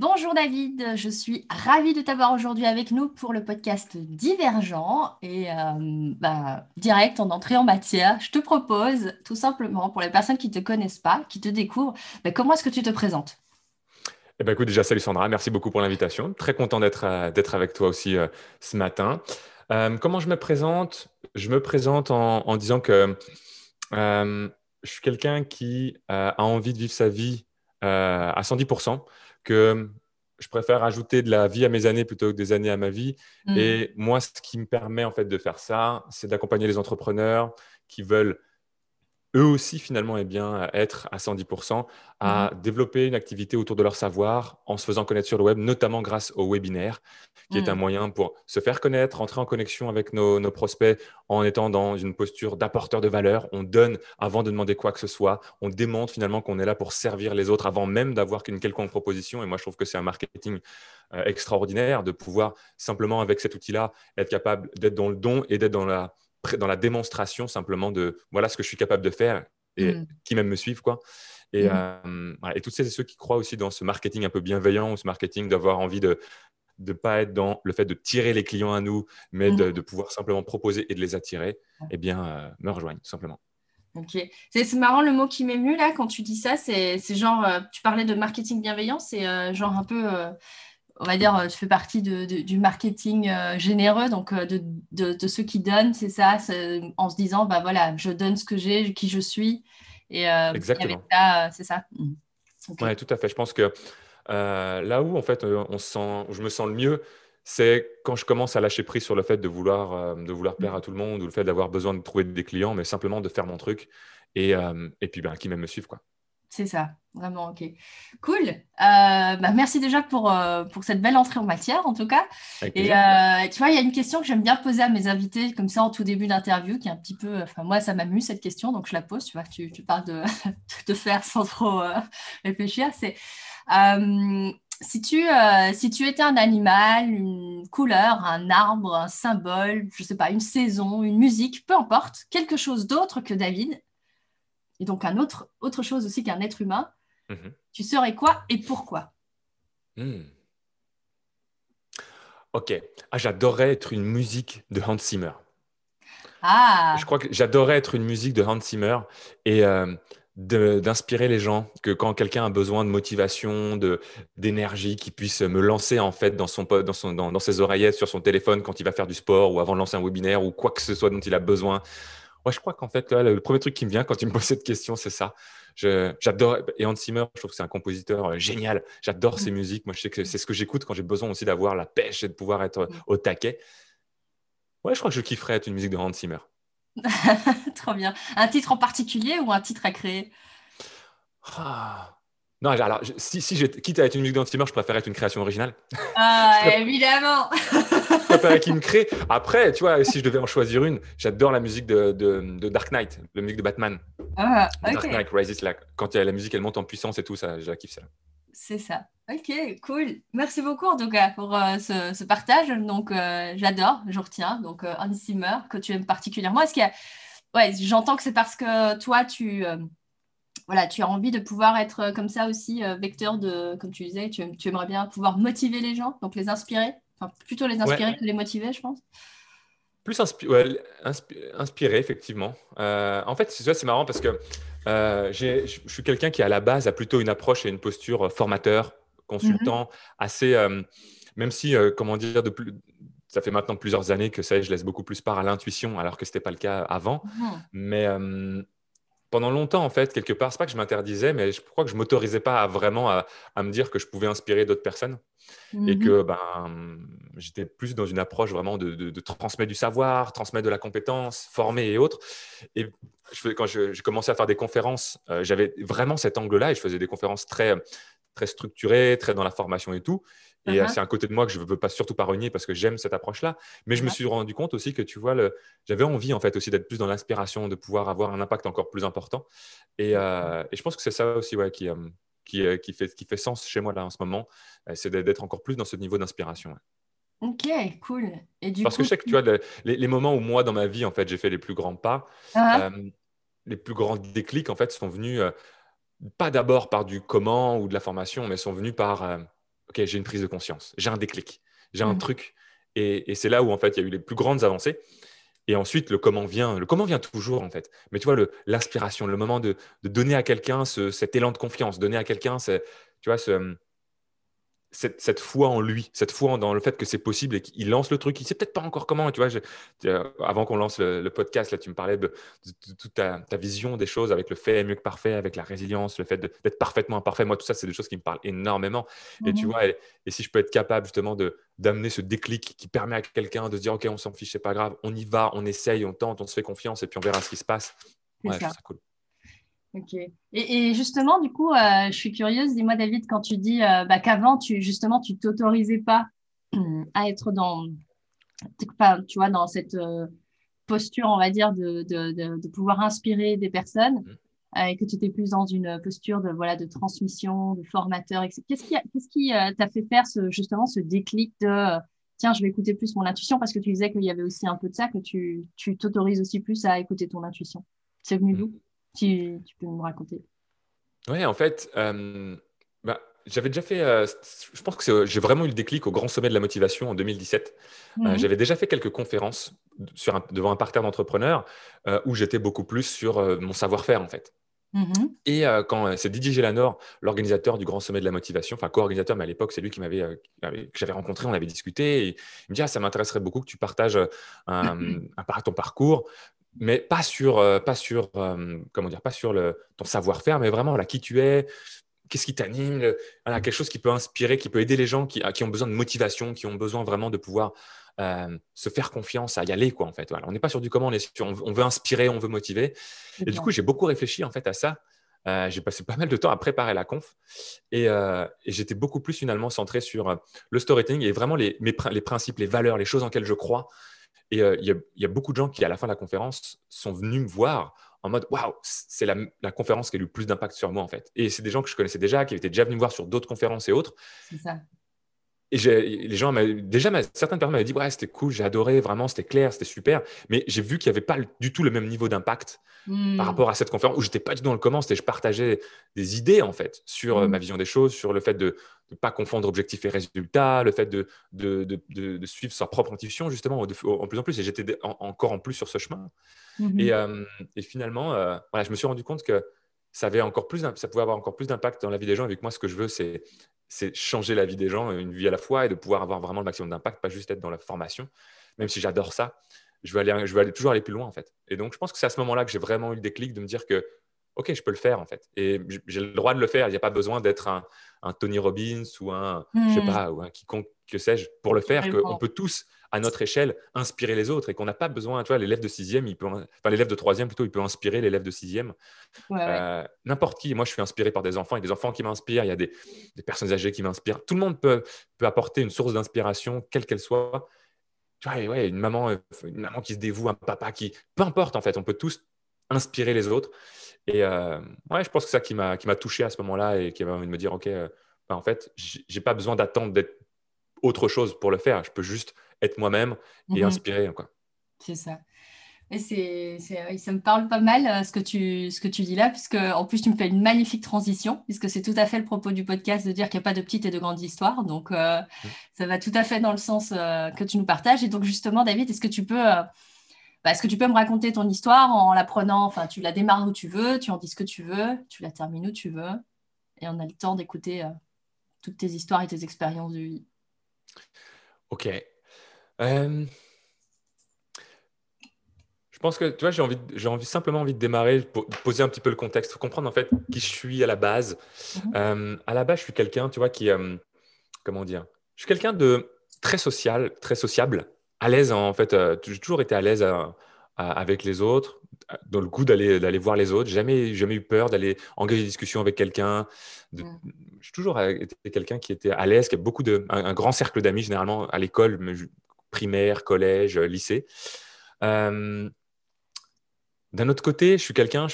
Bonjour David, je suis ravie de t'avoir aujourd'hui avec nous pour le podcast Divergent. Et euh, bah, direct en entrée en matière, je te propose tout simplement pour les personnes qui ne te connaissent pas, qui te découvrent, bah, comment est-ce que tu te présentes? Eh ben, écoute, déjà, salut Sandra, merci beaucoup pour l'invitation. Très content d'être euh, avec toi aussi euh, ce matin. comment je me présente? Je me présente en, disant que je suis quelqu'un qui a envie de vivre sa vie à 110% que je préfère ajouter de la vie à mes années plutôt que des années à ma vie. Mm. Et moi, ce qui me permet en fait de faire ça, c'est d'accompagner les entrepreneurs qui veulent eux aussi finalement eh bien, être à 110%, à mhm. développer une activité autour de leur savoir en se faisant connaître sur le web, notamment grâce au webinaire, qui est un mhm. moyen pour se faire connaître, entrer en connexion avec nos, prospects en étant dans une posture d'apporteur de valeur. On donne avant de demander quoi que ce soit. On démontre finalement qu'on est là pour servir les autres avant même d'avoir une quelconque proposition. Et moi, je trouve que c'est un marketing euh, extraordinaire de pouvoir simplement avec cet outil-là être capable d'être dans le don et d'être dans la dans la démonstration simplement de voilà ce que je suis capable de faire et mm. qui même me suivent quoi. Et, mm. euh, et toutes celles et ceux qui croient aussi dans ce marketing un peu bienveillant ou ce marketing d'avoir envie de ne pas être dans le fait de tirer les clients à nous, mais de, mm. pouvoir simplement proposer et de les attirer, eh bien, euh, me rejoignent simplement. Ok. C'est marrant le mot qui m'émue là quand tu dis ça. C'est genre, euh, tu parlais de marketing bienveillant, c'est genre un peu on va dire, tu fais partie du marketing euh, généreux, donc euh, de, ceux qui donnent, c'est ça, en se disant, bah voilà, je donne ce que j'ai, qui je suis. Et, euh, Exactement. c'est ça. Mmh. Oui, tout à fait. Je pense que là où, en fait, on sent, je me sens le mieux, c'est quand je commence à lâcher prise sur le fait de vouloir, de vouloir plaire à tout le monde ou le fait d'avoir besoin de trouver des clients, mais simplement de faire mon truc et, et puis ben, qui même me suivent. Quoi. C'est ça, vraiment, ok. Cool. Euh, bah, merci déjà pour, euh, pour cette belle entrée en matière, en tout cas. Et euh, tu vois, il y a une question que j'aime bien poser à mes invités, comme ça, en tout début d'interview, qui est un petit peu. Enfin, moi, ça m'amuse cette question, donc je la pose. Tu vois, tu, tu parles de, de faire sans trop réfléchir. C'est. si tu, si tu étais un animal, une couleur, un arbre, un symbole, je ne sais pas, une saison, une musique, peu importe, quelque chose d'autre que David, et donc un autre, autre chose aussi qu'un être humain, mhm. tu serais quoi et pourquoi hmm. Ok. Ah, j'adorerais être une musique de Hans Zimmer. Ah. Je crois que j'adorerais être une musique de Hans Zimmer et euh, d'inspirer les gens. Que quand quelqu'un a besoin de motivation, de d'énergie, qu'il puisse me lancer en fait dans son dans son dans, dans ses oreillettes sur son téléphone quand il va faire du sport ou avant de lancer un webinaire ou quoi que ce soit dont il a besoin. Moi, je crois qu'en fait, le premier truc qui me vient quand tu me poses cette question, c'est ça. J'adore, et Hans Zimmer, je trouve que c'est un compositeur euh, génial. J'adore mmh. ses musiques. Moi, je sais que c'est ce que j'écoute quand j'ai besoin aussi d'avoir la pêche et de pouvoir être mmh. au taquet. Ouais, je crois que je kifferais être une musique de Hans Zimmer. Trop bien. Un titre en particulier ou un titre à créer? Ah. Non, alors, si, si quitte à être une musique d'antimeur, je préfère être une création originale. Ah, évidemment Je préfère qu'il me crée. Après, tu vois, si je devais en choisir une, j'adore la musique de, de, Dark Knight, la musique de Batman. Ah, Dark Knight Rises, là, quand la musique, elle monte en puissance et tout, ça, je kiffe ça. C'est ça. Ok, cool. Merci beaucoup en tout cas pour euh, ce, partage. Donc, euh, j'adore, je retiens. Donc, euh, Hans Zimmer, que tu aimes particulièrement. Est-ce qu'il y a... Ouais, j'entends que c'est parce que toi, tu voilà, tu as envie de pouvoir être euh, comme ça aussi euh, vecteur de, comme tu disais, tu, aimerais bien pouvoir motiver les gens, donc les inspirer, enfin, plutôt les inspirer que les motiver, je pense. Plus inspirer, effectivement. Euh, en fait, c'est marrant parce que je suis quelqu'un qui, à la base, a plutôt une approche et une posture formateur, consultant, mhm. assez, même si, comment dire, de plus, ça fait maintenant plusieurs années que ça, je laisse beaucoup plus part à l'intuition, alors que ce n'était pas le cas avant. Mhm. Mais pendant longtemps, en fait, quelque part, c'est pas que je m'interdisais, mais je crois que je m'autorisais pas à vraiment à, me dire que je pouvais inspirer d'autres personnes et mmh que ben, j'étais plus dans une approche vraiment de, transmettre du savoir, transmettre de la compétence, former et autres. Et je, quand j'ai commencé à faire des conférences, euh, j'avais vraiment cet angle-là et je faisais des conférences très, très structurées, très dans la formation et tout. Et euh, uh-huh. c'est un côté de moi que je ne veux pas surtout pas renier parce que j'aime cette approche-là. Mais je me suis rendu compte aussi que, tu vois, j'avais envie en fait aussi d'être plus dans l'inspiration, de pouvoir avoir un impact encore plus important. Et, euh, je pense que c'est ça aussi ouais, qui, euh, qui, qui, fait, qui fait sens chez moi là en ce moment. c'est d'être encore plus dans ce niveau d'inspiration. Ok, cool. Et du Parce que je sais que tu vois, les, moments où moi, dans ma vie, en fait, j'ai fait les plus grands pas, uh-huh. les plus grands déclics, en fait, sont venus pas d'abord par du comment ou de la formation, mais sont venus par OK, j'ai une prise de conscience, j'ai un déclic, j'ai un mmh. truc. Et, c'est là où, en fait, il y a eu les plus grandes avancées. Et ensuite, le comment vient. Le comment vient toujours, en fait. Mais tu vois, l'inspiration, le, moment de, donner à quelqu'un cet élan de confiance, donner à quelqu'un, tu vois, ce, cette, foi en lui, cette foi dans le fait que c'est possible et qu'il lance le truc. Il sait peut-être pas encore comment. Tu vois, euh, avant qu'on lance le, podcast, là, tu me parlais de, toute ta, vision des choses avec le fait mieux que parfait, avec la résilience, le fait d'être parfaitement imparfait. Moi, tout ça, c'est des choses qui me parlent énormément. Et tu mmh vois, et, si je peux être capable justement de d'amener ce déclic qui permet à quelqu'un de se dire, OK, on s'en fiche, c'est pas grave, on y va, on essaye, on tente, on se fait confiance et puis on verra ce qui se passe. Ouais, je trouve ça cool. Ok. Et, justement, du coup, euh, je suis curieuse. Dis-moi, David, quand tu dis euh, bah, qu'avant, tu justement, tu t'autorisais pas à être dans, tu vois, dans cette euh, posture, on va dire, de, de, de, pouvoir inspirer des personnes, mmh. et que tu étais plus dans une posture de voilà de transmission, de formateur. Qu'est-ce qui, qu'est-ce qui t'a fait faire ce, justement ce déclic de tiens, je vais écouter plus mon intuition parce que tu disais qu'il y avait aussi un peu de ça, que tu, tu t'autorises aussi plus à écouter ton intuition. C'est venu d'où? Tu, peux me raconter Oui, en fait, euh, bah, j'avais déjà fait, euh, je pense que j'ai vraiment eu le déclic au grand sommet de la motivation en 2017. Euh, mhm. j'avais déjà fait quelques conférences sur devant un parterre d'entrepreneurs où j'étais beaucoup plus sur mon savoir-faire en fait. Mhm. Et quand c'est Didier Gélanor, l'organisateur du Grand Sommet de la Motivation, enfin co-organisateur, mais à l'époque, c'est lui qui m'avait, que j'avais rencontré, on avait discuté. Et il me dit ah, Ça m'intéresserait beaucoup que tu partages un, un, ton parcours mais pas sur, euh, pas sur, euh, comment dire, pas sur le, ton savoir-faire, mais vraiment là, qui tu es, qu'est-ce qui t'anime, quelque chose qui peut inspirer, qui peut aider les gens qui, qui, ont besoin de motivation, qui ont besoin vraiment de pouvoir euh, se faire confiance à y aller, quoi, en fait. Voilà. On n'est pas sur du comment, on, est sur, on, veut inspirer, on veut motiver. Et du coup, j'ai beaucoup réfléchi, en fait, à ça. j'ai passé pas mal de temps à préparer la conf et, et j'étais beaucoup plus finalement centré sur le storytelling et vraiment les, mes, les principes, les valeurs, les choses en lesquelles je crois, et euh, il y, a beaucoup de gens qui, à la fin de la conférence, sont venus me voir en mode Waouh, c'est la, conférence qui a eu le plus d'impact sur moi, en fait. Et c'est des gens que je connaissais déjà, qui étaient déjà venus me voir sur d'autres conférences et autres. Ça. Et les gens, déjà, certaines personnes m'avaient dit Ouais, c'était cool, j'ai adoré, vraiment, c'était clair, c'était super. Mais j'ai vu qu'il n'y avait pas du tout le même niveau d'impact par hmm. rapport à cette conférence où j'étais pas du tout dans le comment, c'était je partageais des idées, en fait, sur euh, ma hmm. vision des choses, sur le fait de ne pas confondre objectif et résultat, le fait de, de, de, suivre sa propre intuition, justement, en plus en plus. Et j'étais encore en plus sur ce chemin. Hmm. Et, euh, et, finalement, euh, voilà, je me suis rendu compte que ça, avait encore plus, ça pouvait avoir encore plus d'impact dans la vie des gens. Avec moi, ce que je veux, c'est c'est changer la vie des gens, une vie à la fois, et de pouvoir avoir vraiment le maximum d'impact, pas juste être dans la formation. Même si j'adore ça, je veux, aller, je veux aller, toujours aller plus loin, en fait. Et donc, je pense que c'est à ce moment-là que j'ai vraiment eu le déclic de me dire que, OK, je peux le faire, en fait. Et j'ai le droit de le faire. Il n'y a pas besoin d'être un, Tony Robbins ou un, je sais hmm. pas, ou un quiconque, que sais-je, pour le faire, qu'on peut tous à notre échelle, inspirer les autres et qu'on n'a pas besoin, tu vois, l'élève de sixième, il peut, enfin l'élève de troisième plutôt, il peut inspirer l'élève de sixième. Euh, n'importe qui. Moi, je suis inspiré par des enfants, il y a des enfants qui m'inspirent, il y a des, personnes âgées qui m'inspirent. Tout le monde peut, peut apporter une source d'inspiration, quelle qu'elle soit. Tu vois, ouais, une maman, une maman qui se dévoue, un papa qui, peu importe en fait, on peut tous inspirer les autres. Et euh, ouais, je pense que c'est ça qui m'a qui m'a touché à ce moment-là et qui m'a envie de me dire, ok, euh, bah, en fait, j'ai pas besoin d'attendre d'être autre chose pour le faire. Je peux juste être moi-même et mhm. inspirer. C'est ça. Et c'est, ça me parle pas mal euh, ce, que tu, ce que tu dis là, puisque en plus tu me fais une magnifique transition, puisque c'est tout à fait le propos du podcast de dire qu'il n'y a pas de petites et de grandes histoires. Donc euh, ça va tout à fait dans le sens euh, que tu nous partages. Et donc justement, David, est-ce que tu peux, bah, est-ce que tu peux me raconter ton histoire en la prenant, enfin tu la démarres où tu veux, tu en dis ce que tu veux, tu la termines où tu veux, et on a le temps d'écouter toutes tes histoires et tes expériences de vie. Ok. Euh, je pense que tu vois, j'ai envie, j'ai envie simplement envie de démarrer, pour poser un petit peu le contexte, comprendre en fait qui je suis à la base. Mhm. Euh, à la base, je suis quelqu'un, tu vois, qui, euh, comment dire, je suis quelqu'un de très social, très sociable, à l'aise en fait. j'ai toujours été à l'aise avec les autres, dans le goût d'aller d'aller voir les autres. Jamais jamais eu peur d'aller engager des discussions avec quelqu'un. Mm. J'ai toujours été quelqu'un qui était à l'aise, qui a beaucoup de un, grand cercle d'amis généralement à l'école, primaire, collège, lycée. Euh, d'un autre côté, je suis quelqu'un,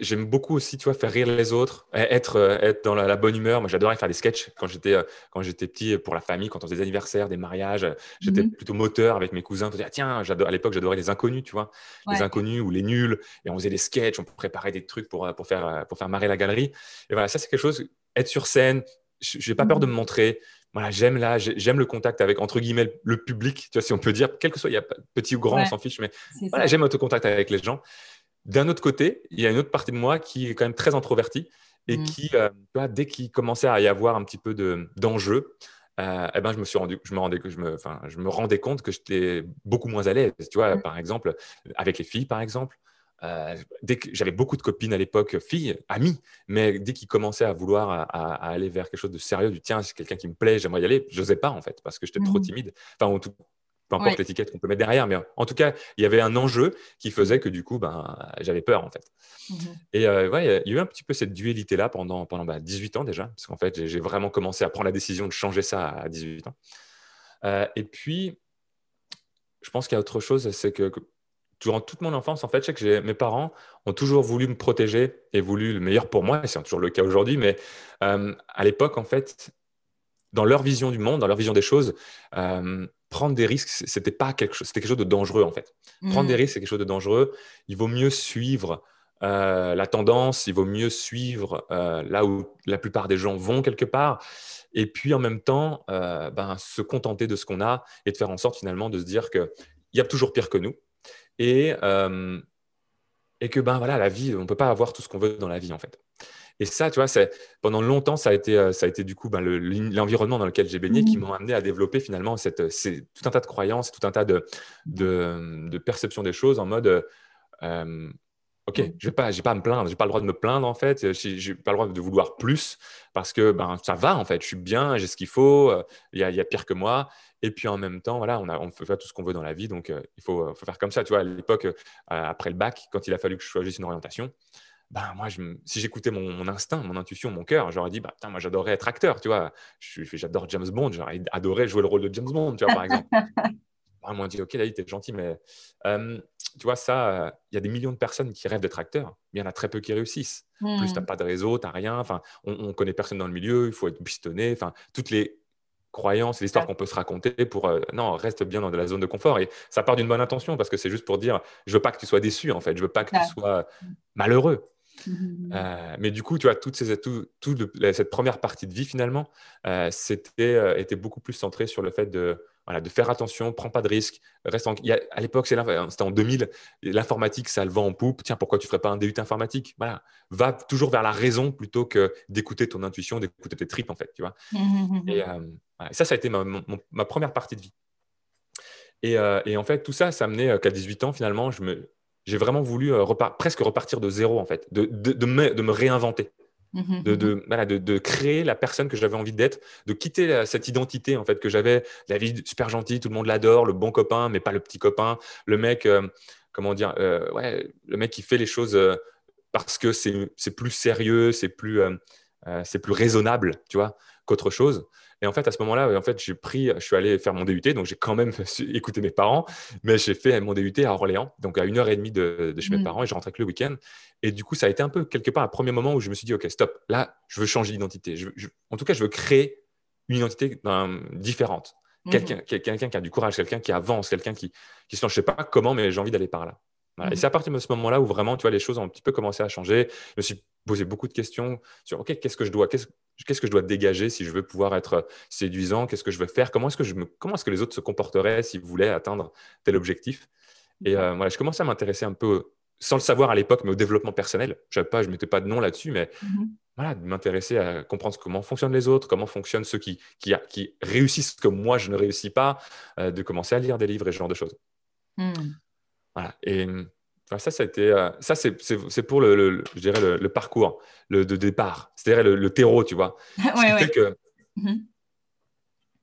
j'aime beaucoup aussi, tu vois, faire rire les autres, être, euh, être dans la, bonne humeur. Moi, j'adorais faire des sketchs quand j'étais euh, quand j'étais petit pour la famille, quand on faisait des anniversaires, des mariages. J'étais mhm. plutôt moteur avec mes cousins. dire, tiens, à l'époque, j'adorais les inconnus, tu vois, les inconnus ou les nuls. Et on faisait des sketchs, on préparait des trucs pour, pour, faire, pour faire marrer la galerie. Et voilà, ça, c'est quelque chose, être sur scène, je n'ai pas peur de me montrer. Voilà, j'aime là, j'aime le contact avec entre guillemets le public, tu vois, si on peut dire, quel que soit, il y a petit ou grand, on s'en fiche, mais voilà, j'aime être au contact avec les gens. D'un autre côté, il y a une autre partie de moi qui est quand même très introvertie et mmh. qui, euh, dès qu'il commençait à y avoir un petit peu d'enjeu, euh, eh ben, je me suis rendu, je me rendais, je me, enfin, je me rendais compte que j'étais beaucoup moins à l'aise. Tu vois, mmh. par exemple, avec les filles, par exemple. Euh, dès que j'avais beaucoup de copines à l'époque, filles, amies, mais dès qu'ils commençaient à vouloir à, aller vers quelque chose de sérieux, du tiens, c'est quelqu'un qui me plaît, j'aimerais y aller, je n'osais pas en fait, parce que j'étais trop mmh. timide. Enfin, en tout, peu importe l'étiquette qu'on peut mettre derrière, mais en tout cas, il y avait un enjeu qui faisait que du coup, ben, j'avais peur en fait. Mmh Et euh, ouais, il y a eu un petit peu cette dualité-là pendant, pendant 18 bah, ans déjà, parce qu'en fait, j'ai vraiment commencé à prendre la décision de changer ça à 18 ans. Euh, et puis, je pense qu'il y a autre chose, c'est que, durant toute mon enfance, en fait, je sais que mes parents ont toujours voulu me protéger et voulu le meilleur pour moi, et c'est toujours le cas aujourd'hui, mais euh, à l'époque, en fait, dans leur vision du monde, dans leur vision des choses, prendre des risques, c'était pas quelque chose, c'était quelque chose de dangereux en fait. Prendre des mmh. risques, c'est quelque chose de dangereux. Il vaut mieux suivre euh, la tendance, il vaut mieux suivre euh, là où la plupart des gens vont quelque part, et puis en même temps, euh, ben, se contenter de ce qu'on a et de faire en sorte finalement de se dire qu'il y a toujours pire que nous, et, et que ben voilà, la vie, on ne peut pas avoir tout ce qu'on veut dans la vie en fait. Et ça, tu vois, pendant longtemps, ça a été, euh, ça a été du coup ben, l'environnement dans lequel j'ai baigné qui mmh. m'ont amené à développer finalement cette, tout un tas de croyances, tout un tas de, de, de perceptions des choses en mode euh, Ok, je n'ai pas, pas à me plaindre, j'ai pas le droit de me plaindre en fait, je n'ai pas le droit de vouloir plus parce que ben, ça va en fait, je suis bien, j'ai ce qu'il faut, euh, il y, a, y, a pire que moi. Et puis en même temps, voilà, on, a, on peut faire tout ce qu'on veut dans la vie, donc il faut, faut, faire comme ça. Tu vois, à l'époque, après le bac, quand il a fallu que je choisisse une orientation, ben, moi, je, si j'écoutais mon, instinct, mon intuition, mon cœur, j'aurais dit, bah, moi, j'adorais être acteur, tu vois. J'adore James Bond, j'aurais adoré jouer le rôle de James Bond, tu vois, par exemple. Moi, ils m'ont dit, OK, là, t'es gentil, mais tu vois, ça, il y a des millions de personnes qui rêvent d'être acteurs, mais il y en a très peu qui réussissent. Plus, tu n'as mmh. pas de réseau, tu n'as rien, enfin, on, ne connaît personne dans le milieu, il faut être pistonné, enfin, toutes les croyances, l'histoire qu'on peut se raconter pour euh, non, reste bien dans de la zone de confort. Et ça part d'une bonne intention parce que c'est juste pour dire, je veux pas que tu sois déçu, en fait, je veux pas que tu sois malheureux. Mmh euh, mais du coup, tu vois, toute, ces, tout, cette première partie de vie, finalement, euh, c'était, euh, était beaucoup plus centré sur le fait de, voilà, de faire attention, prends pas de risques. Reste à l'époque, c'était en 2000, l'informatique, ça le vend en poupe. Tiens, pourquoi tu ferais pas un DUT informatique? Voilà, va toujours vers la raison plutôt que d'écouter ton intuition, d'écouter tes tripes, en fait, tu vois. Mmh et, ça, ça a été ma, ma, première partie de vie. Et, et, en fait, tout ça, ça a amené qu'à 18 ans, finalement, je me, j'ai vraiment voulu euh, presque repartir de zéro, en fait, de, de, me, de me, réinventer. Mmh de, voilà, de, créer la personne que j'avais envie d'être, de quitter cette identité en fait que j'avais, la vie super gentille, tout le monde l'adore, le bon copain, mais pas le petit copain, le mec, euh, comment dire, euh, ouais, le mec qui fait les choses parce que c'est plus sérieux, c'est plus, c'est plus raisonnable, tu vois, qu'autre chose. Et en fait, à ce moment-là, en fait, j'ai pris, je suis allé faire mon DUT, donc j'ai quand même écouté mes parents, mais j'ai fait mon DUT à Orléans, donc à une heure et demie de, chez mes mmh. parents, et je rentrais que le week-end. Et du coup, ça a été un peu quelque part un premier moment où je me suis dit, OK, stop, là, je veux changer d'identité. en tout cas, je veux créer une identité différente. Mmh quelqu'un qui a du courage, quelqu'un qui avance, quelqu'un qui, qui se lance, je sais pas comment, mais j'ai envie d'aller par là. Et mmh c'est à partir de ce moment-là où vraiment, tu vois, les choses ont un petit peu commencé à changer. Je me suis posé beaucoup de questions sur, OK, qu'est-ce que je dois, qu'est-ce que je dois dégager si je veux pouvoir être séduisant? Qu'est-ce que je veux faire? Comment est-ce que, je me, comment est-ce que les autres se comporteraient s'ils voulaient atteindre tel objectif? Et euh, voilà, je commençais à m'intéresser un peu, sans le savoir à l'époque, mais au développement personnel. Je ne pas, je mettais pas de nom là-dessus, mais mmh voilà, de m'intéresser à comprendre comment fonctionnent les autres, comment fonctionnent ceux qui, qui, qui réussissent que moi je ne réussis pas, euh, de commencer à lire des livres et ce genre de choses. Mmh. Voilà. Et ça, ça, euh, ça c'est pour le, je dirais le, parcours le, de départ, c'est-à-dire le, terreau, tu vois. Qui fait que mhm.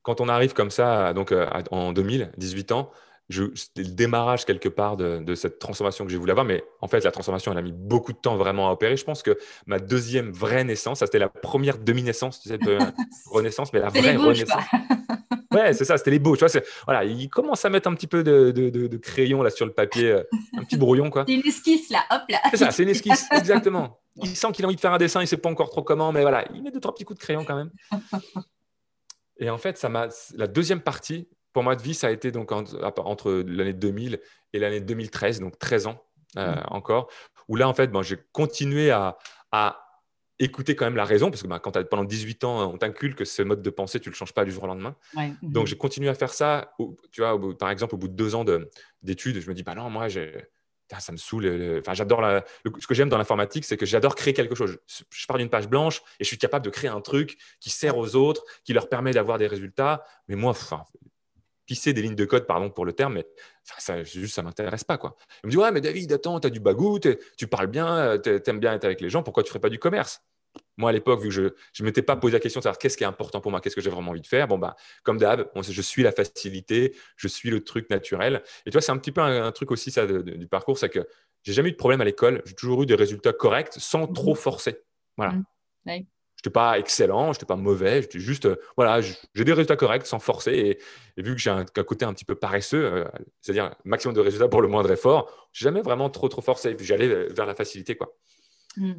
quand on arrive comme ça, donc euh, en 2000, 18 ans, c'était le démarrage quelque part de, cette transformation que j'ai voulu avoir. Mais en fait, la transformation, elle a mis beaucoup de temps vraiment à opérer. Je pense que ma deuxième vraie naissance, ça c'était la première demi-naissance, tu sais, de renaissance, mais la vraie renaissance. Ouais, c'est ça, c'était les beaux. Tu vois, voilà, il commence à mettre un petit peu de, de, de, crayon là sur le papier, euh, un petit brouillon quoi. C'est une esquisse là, hop là. C'est ça, c'est une esquisse, exactement. Il sent qu'il a envie de faire un dessin, il sait pas encore trop comment, mais voilà, il met deux trois petits coups de crayon quand même. Et en fait, ça m'a la deuxième partie pour moi de vie, ça a été donc entre l'année 2000 et l'année 2013, donc 13 ans euh, mmh. encore, où là en fait, bon, j'ai continué à, à écouter quand même la raison, parce que bah, quand as, pendant 18 ans, on t'inculque que ce mode de pensée, tu ne le changes pas du jour au lendemain. Donc, mhm. j'ai continué à faire ça. Tu vois, par exemple, au bout de deux ans d'études, je me dis, bah non, moi, ça me saoule. Enfin, j'adore la... ce que j'aime dans l'informatique, c'est que j'adore créer quelque chose. Je pars d'une page blanche et je suis capable de créer un truc qui sert aux autres, qui leur permet d'avoir des résultats. Mais moi, enfin, pisser des lignes de code, pardon pour le terme, mais ça, juste, ça m'intéresse pas. Quoi. Il me dit, ouais, mais David, attends, tu as du bagou, tu parles bien, tu aimes bien être avec les gens, pourquoi tu ferais pas du commerce? Moi, à l'époque, vu que je ne m'étais pas posé la question de savoir qu'est-ce qui est important pour moi, qu'est-ce que j'ai vraiment envie de faire, bon, bah, comme d'hab, je suis la facilité, je suis le truc naturel. Et tu vois, c'est un petit peu un, truc aussi ça, du parcours, c'est que j'ai jamais eu de problème à l'école, j'ai toujours eu des résultats corrects sans mmh trop forcer. Voilà. Mmh. Je n'étais pas excellent, je n'étais pas mauvais, j'étais juste, euh, voilà, j'ai des résultats corrects sans forcer. Et, vu que j'ai un, côté un petit peu paresseux, euh, c'est-à-dire maximum de résultats pour le moindre effort, j'ai jamais vraiment trop, trop forcé. Et puis j'allais vers la facilité, quoi. Mmh.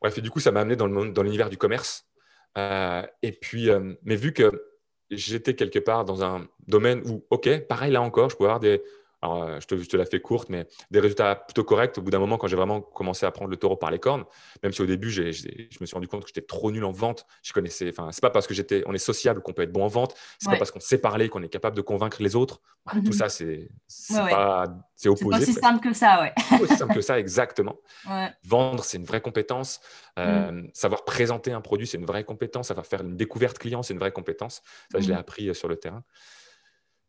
Bref, et du coup, ça m'a amené dans, l'univers du commerce. Euh, et puis, euh, mais vu que j'étais quelque part dans un domaine où, OK, pareil là encore, je pouvais avoir des, alors, euh, je te, je te, la fais courte, mais des résultats plutôt corrects au bout d'un moment quand j'ai vraiment commencé à prendre le taureau par les cornes. Même si au début, je me suis rendu compte que j'étais trop nul en vente. Je connaissais, enfin, c'est pas parce que j'étais, on est sociable qu'on peut être bon en vente. C'est pas parce qu'on sait parler qu'on est capable de convaincre les autres. Bah, tout mhm. ça, c'est, pas, c'est opposé. C'est aussi simple que ça, ouais. C'est aussi simple que ça, exactement. Vendre, c'est une vraie compétence. Euh, mm. Savoir présenter un produit, c'est une vraie compétence. Savoir faire une découverte client, c'est une vraie compétence. Ça, je l'ai mm. appris euh, sur le terrain.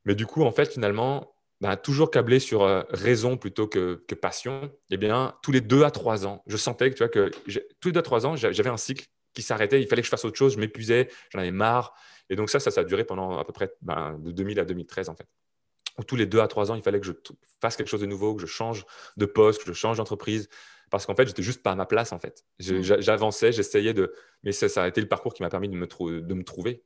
Mais du coup, en fait, finalement, bah, toujours câblé sur euh, raison plutôt que, passion, eh bien, tous les deux à trois ans, je sentais que, tu vois, que tous les deux à trois ans, j'avais un cycle qui s'arrêtait. Il fallait que je fasse autre chose. Je m'épuisais, j'en avais marre. Et donc, ça, ça, ça a duré pendant à peu près ben, de 2000 à 2013, en fait. Où tous les deux à trois ans, il fallait que je fasse quelque chose de nouveau, que je change de poste, que je change d'entreprise. Parce qu'en fait, j'étais juste pas à ma place, en fait. Mmh. J'avançais, j'essayais de. Mais ça, ça, a été le parcours qui m'a permis de me, de me trouver.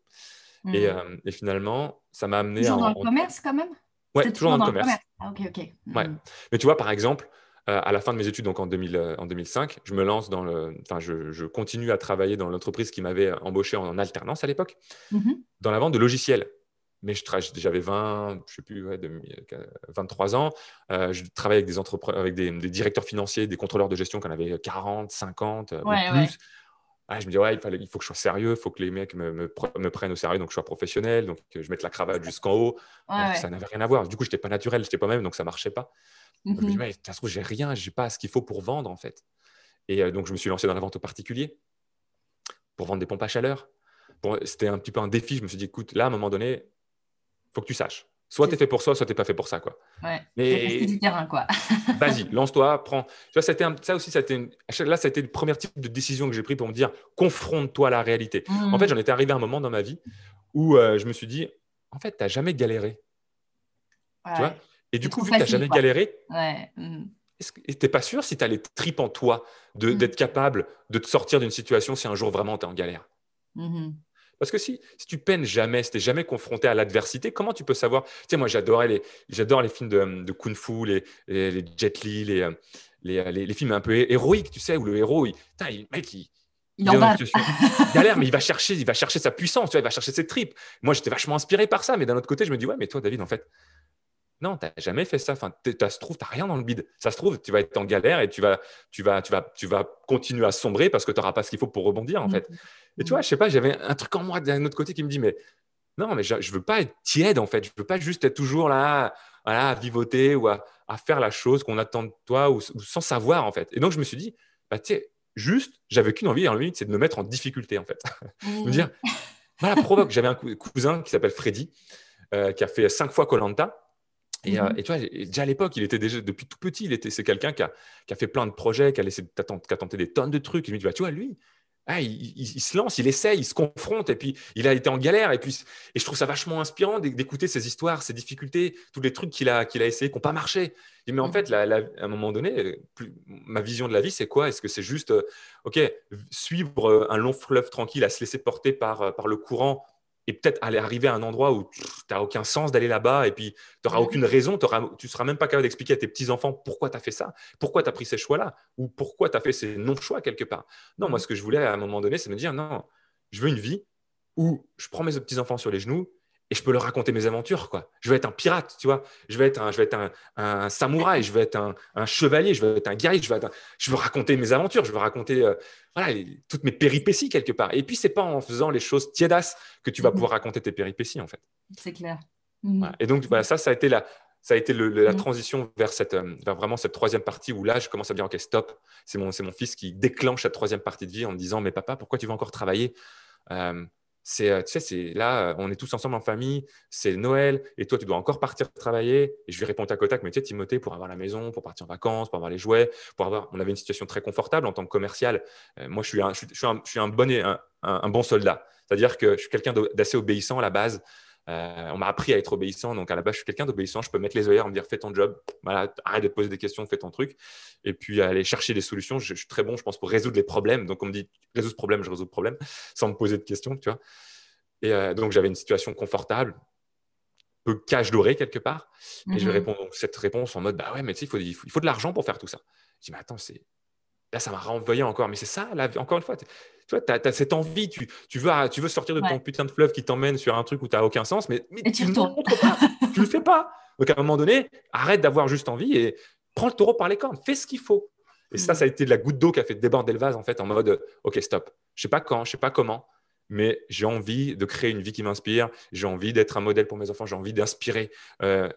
Et, mmh. euh, et, finalement, ça m'a amené. Toujours dans le commerce, quand même? Ouais, toujours dans le commerce. Ah, ok, ok. Ouais. Hmm. Mais tu vois, par exemple, euh, à la fin de mes études, donc en, 2000, euh, en 2005, je me lance dans le. Enfin, je, je continue à travailler dans l'entreprise qui m'avait embauché en, alternance à l'époque, mm-hmm. dans la vente de logiciels. Mais j'avais 20, je sais plus, ouais, 23 ans. Euh, je travaillais avec des, avec des, directeurs financiers, des contrôleurs de gestion qui en avaient 40, 50 ou plus. Ah, je me dis, ouais, il, fallait, il faut que je sois sérieux, il faut que les mecs me, me, prennent au sérieux, donc je sois professionnel, donc que je mette la cravate jusqu'en haut. Ça n'avait rien à voir. Du coup, je n'étais pas naturel, je n'étais pas même, donc ça ne marchait pas. Je me dis, mmh ça se trouve, j'ai rien, je n'ai pas ce qu'il faut pour vendre, en fait. Et euh, donc, je me suis lancé dans la vente aux particuliers pour vendre des pompes à chaleur. C'était un petit peu un défi. Je me suis dit, écoute, là, à un moment donné, il faut que tu saches. Soit tu es fait pour ça, soit tu n'es pas fait pour ça. Quoi. Ouais, Mais du terrain, quoi. vas-y, lance-toi, prends. Tu vois, ça, un... ça aussi, ça une... là, ça a été le premier type de décision que j'ai pris pour me dire confronte-toi à la réalité. En fait, mmh. j'en étais arrivé à un moment dans ma vie où euh, je me suis dit en fait, tu n'as jamais galéré. Tu vois? Et du coup, vu que tu n'as jamais galéré, ouais. Mmh. tu n'es pas sûr si tu as les tripes en toi mmh. d'être capable de te sortir d'une situation si un jour vraiment tu es en galère? Parce que si, si tu peines jamais, si tu n'es jamais confronté à l'adversité, comment tu peux savoir? Tu sais, moi, j'adorais les, j'adore les films de, de Kung Fu, les, les, Jet Li, les, euh, les, les, films un peu héroïques, tu sais, où le héros, il, le mec, il, il, en va. galère, mais il va chercher, il va chercher sa puissance, tu vois, il va chercher ses tripes. Moi, j'étais vachement inspiré par ça, mais d'un autre côté, je me dis, ouais, mais toi, David, en fait, non, tu n'as jamais fait ça. Enfin, ça se trouve, tu n'as rien dans le bide. Ça se trouve, tu vas être en galère et tu vas, tu vas, tu vas, tu vas continuer à sombrer parce que tu n'auras pas ce qu'il faut pour rebondir, en mm. fait. Et tu vois, je sais pas, j'avais un truc en moi d'un autre côté qui me dit, mais non, mais je, ne veux pas être tiède, en fait. Je veux pas juste être toujours là, voilà, à vivoter ou à, faire la chose qu'on attend de toi ou, sans savoir, en fait. Et donc, je me suis dit, bah, tu sais, juste, j'avais qu'une envie, en limite, c'est de me mettre en difficulté, en fait. me dire, voilà, provoque. J'avais un cousin qui s'appelle Freddy, euh, qui a fait cinq fois Colanta. Et, euh, mmh et, tu vois, déjà à l'époque, il était déjà, depuis tout petit, il était, c'est quelqu'un qui a, qui a, fait plein de projets, qui a, laissé, qui a tenté des tonnes de trucs. Il me dit, bah, tu vois, lui, ah, il, se lance, il essaye, il se confronte, et puis il a été en galère. Et, puis, et je trouve ça vachement inspirant d'écouter ses histoires, ses difficultés, tous les trucs qu'il a, qu'il a essayé, qui n'ont pas marché. mais en mmh fait, à un moment donné, ma vision de la vie, c'est quoi? Est-ce que c'est juste, euh, OK, suivre euh, un long fleuve tranquille, à se laisser porter par, par le courant et peut-être aller arriver à un endroit où tu n'as aucun sens d'aller là-bas et puis tu n'auras aucune raison, tu ne seras même pas capable d'expliquer à tes petits-enfants pourquoi tu as fait ça, pourquoi tu as pris ces choix-là ou pourquoi tu as fait ces non-choix quelque part. Non, moi, ce que je voulais à un moment donné, c'est me dire non, je veux une vie où je prends mes petits-enfants sur les genoux et je peux leur raconter mes aventures. Quoi. Je vais être un pirate, tu vois. Je vais être un, je vais être un, samouraï, je vais être un, chevalier, je vais être un guerrier, je vais, je veux raconter mes aventures, je veux raconter euh, voilà, toutes mes péripéties quelque part. Et puis, c'est pas en faisant les choses tiédasses que tu vas mhm. pouvoir raconter tes péripéties, en fait. C'est clair. Mhm. Et donc, voilà, ça, ça a été la, ça a été la mhm. transition vers, cette, euh, vers vraiment cette troisième partie où là, je commence à dire, OK, stop. C'est mon, mon fils qui déclenche cette troisième partie de vie en me disant, mais papa, pourquoi tu veux encore travailler? Euh, c'est, euh, c'est là, on est tous ensemble en famille, c'est Noël, et toi, tu dois encore partir travailler. Et je lui réponds tac au tac, mais tu sais, Timothée, pour avoir la maison, pour partir en vacances, pour avoir les jouets, pour avoir. On avait une situation très confortable en tant que commercial. Euh, moi, je suis un, bon, un, bon soldat. C'est-à-dire que je suis quelqu'un d'assez obéissant à la base. Euh, on m'a appris à être obéissant, donc à la base, je suis quelqu'un d'obéissant. Je peux mettre les œillères, me dire fais ton job, voilà, arrête de te poser des questions, fais ton truc. Et puis aller chercher des solutions. Je, suis très bon, je pense, pour résoudre les problèmes. Donc on me dit résous ce problème, je résous le problème, sans me poser de questions, tu vois. Et euh, donc j'avais une situation confortable, peu cache doré quelque part. Et je mhm. répondre cette réponse en mode bah ouais, mais tu sais, il faut, il faut, de l'argent pour faire tout ça. Je dis mais attends, c'est là, ça m'a renvoyé encore. Mais c'est ça, là, encore une fois, tu vois, tu as, cette envie, tu, tu, veux, tu veux sortir de ton putain de fleuve qui t'emmène sur un truc où tu n'as aucun sens, mais, tu ne le pas, tu le fais pas. Donc à un moment donné, arrête d'avoir juste envie et prends le taureau par les cornes, fais ce qu'il faut. Et ça, mm. ça a été de la goutte d'eau qui a fait déborder le vase, en fait, en mode, OK, stop. Je sais pas quand, je sais pas comment, mais j'ai envie de créer une vie qui m'inspire, j'ai envie d'être un modèle pour mes enfants, j'ai envie d'inspirer. Euh,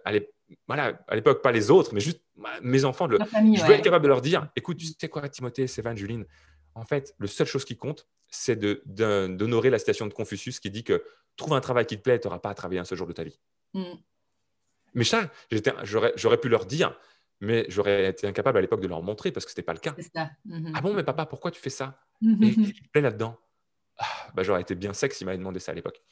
voilà, à l'époque, pas les autres, mais juste mes enfants. je veux être capable de leur dire écoute, tu sais quoi, Timothée, Sévan, Juline En fait, la seule chose qui compte, c'est d'honorer la citation de Confucius qui dit que trouve un travail qui te plaît, tu n'auras pas à travailler un seul jour de ta vie. Mm. Mais ça, j'aurais pu leur dire, mais j'aurais été incapable à l'époque de leur montrer parce que ce n'était pas le cas. Mm-hmm. Ah bon, mais papa, pourquoi tu fais ça? Mm-hmm. Et qu'est-ce qui te plaît là-dedans ah, bah, j'aurais été bien sec s'il m'avait demandé ça à l'époque.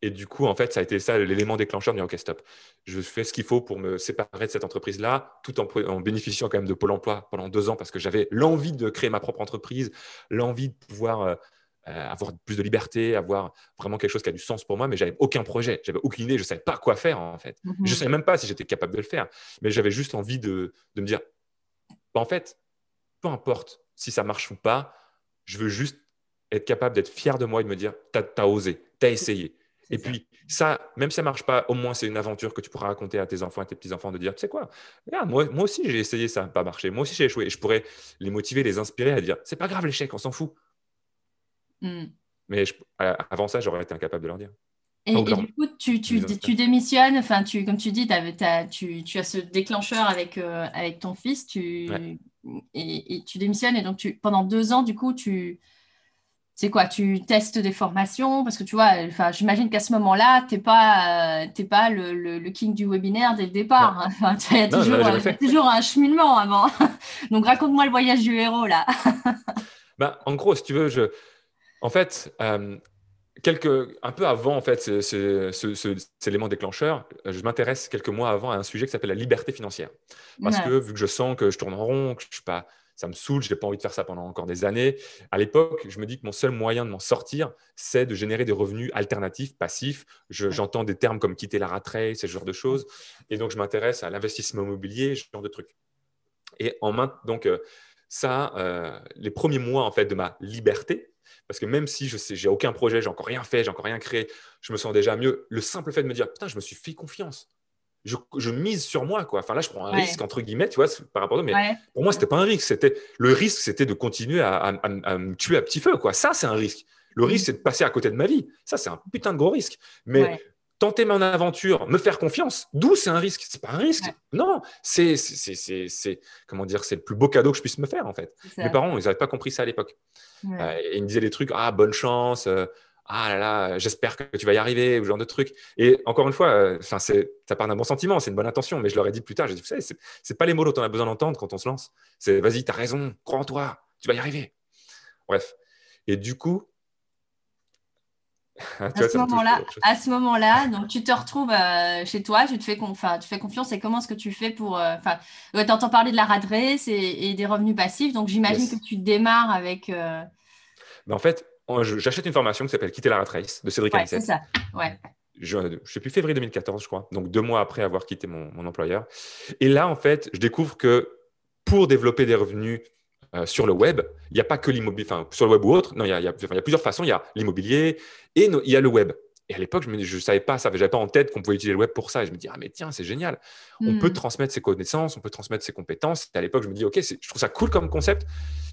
Et du coup, en fait, ça a été ça l'élément déclencheur de OK, stop, je fais ce qu'il faut pour me séparer de cette entreprise-là, tout en, bénéficiant quand même de Pôle emploi pendant deux ans, parce que j'avais l'envie de créer ma propre entreprise, l'envie de pouvoir euh, euh, avoir plus de liberté, avoir vraiment quelque chose qui a du sens pour moi, mais j'avais aucun projet, j'avais aucune idée, je ne savais pas quoi faire, en fait. Je ne savais même pas si j'étais capable de le faire, mais j'avais juste envie de, de me dire, bah, en fait, peu importe si ça marche ou pas, je veux juste être capable d'être fier de moi et de me dire, tu as, osé, tu as essayé. Et puis, ça, même si ça ne marche pas, au moins, c'est une aventure que tu pourras raconter à tes enfants, à tes petits-enfants, de dire, tu sais quoi, moi, moi aussi, j'ai essayé, ça n'a pas marché. Moi aussi, j'ai échoué. Et je pourrais les motiver, les inspirer à dire, c'est pas grave l'échec, on s'en fout. Hmm. Mais avant ça, j'aurais été incapable de leur dire. Et, du coup, tu, tu, tu démissionnes, enfin, tu, comme tu dis, tu, tu, as ce déclencheur avec, euh, avec ton fils, tu, et, et, tu démissionnes, et donc tu, pendant deux ans, du coup, tu, c'est quoi Tu testes des formations Parce que tu vois, enfin, j'imagine qu'à ce moment-là, tu n'es pas, euh, pas le, le, king du webinaire dès le départ. Hein. Il y a toujours, un cheminement avant. Donc, raconte-moi le voyage du héros, là. bah, en gros, si tu veux, je... en fait, euh, quelques... un peu avant en fait, ce, cet élément déclencheur, je m'intéresse quelques mois avant à un sujet qui s'appelle la liberté financière. Parce que vu que je sens que je tourne en rond, que je ne suis pas ça me saoule, je n'ai pas envie de faire ça pendant encore des années. À l'époque, je me dis que mon seul moyen de m'en sortir, c'est de générer des revenus alternatifs, passifs. J'entends des termes comme quitter la rat race, ce genre de choses. Et donc, je m'intéresse à l'investissement immobilier, ce genre de trucs. Et en main, donc, euh, ça, euh, les premiers mois en fait de ma liberté, parce que même si je sais, j'ai aucun projet, j'ai encore rien fait, j'ai encore rien créé, je me sens déjà mieux. Le simple fait de me dire, putain, je me suis fait confiance je, mise sur moi. Quoi. Enfin, là, je prends un risque, entre guillemets, tu vois, par rapport à Mais pour moi, ce n'était pas un risque. C'était, le risque, c'était de continuer à, me tuer à petit feu. Quoi. Ça, c'est un risque. Le risque, c'est de passer à côté de ma vie. Ça, c'est un putain de gros risque. Mais tenter mon aventure, me faire confiance, d'où c'est un risque? C'est pas un risque. Non, c'est, c'est, comment dire, c'est le plus beau cadeau que je puisse me faire, en fait. Mes parents, ils n'avaient pas compris ça à l'époque. Euh, ils me disaient des trucs, ah, bonne chance. Euh, ah là là, j'espère que tu vas y arriver, ou ce genre de trucs. Et encore une fois, euh, enfin, c'est, ça part d'un bon sentiment, c'est une bonne intention, mais je leur ai dit plus tard, j'ai dit, vous savez, c'est, c'est pas les mots dont on a besoin d'entendre quand on se lance. C'est vas-y, tu as raison, crois en toi, tu vas y arriver. Bref. Et du coup, à, ce moment-là, à ce moment-là, donc tu te retrouves euh, chez toi, tu te fais, tu fais confiance et comment est-ce que tu fais pour. Euh, tu entends parler de la radresse et, et, des revenus passifs, donc j'imagine que tu démarres avec. Ben, en fait, j'achète une formation qui s'appelle Quitter la rat race de Cédric ouais, C'est ça, ouais. Je ne sais plus, février 2014, je crois. Donc, deux mois après avoir quitté mon, employeur. Et là, en fait, je découvre que pour développer des revenus euh, sur le web, il n'y a pas que l'immobilier, enfin, sur le web ou autre. Non, il y, a, plusieurs façons. Il y a l'immobilier et il y a le web. Et à l'époque, je ne savais pas ça, je n'avais pas en tête qu'on pouvait utiliser le web pour ça. Et je me dis, ah mais tiens, c'est génial. On peut hmm. transmettre ses connaissances, on peut transmettre ses compétences. Et à l'époque, je me dis, ok, je trouve ça cool comme concept.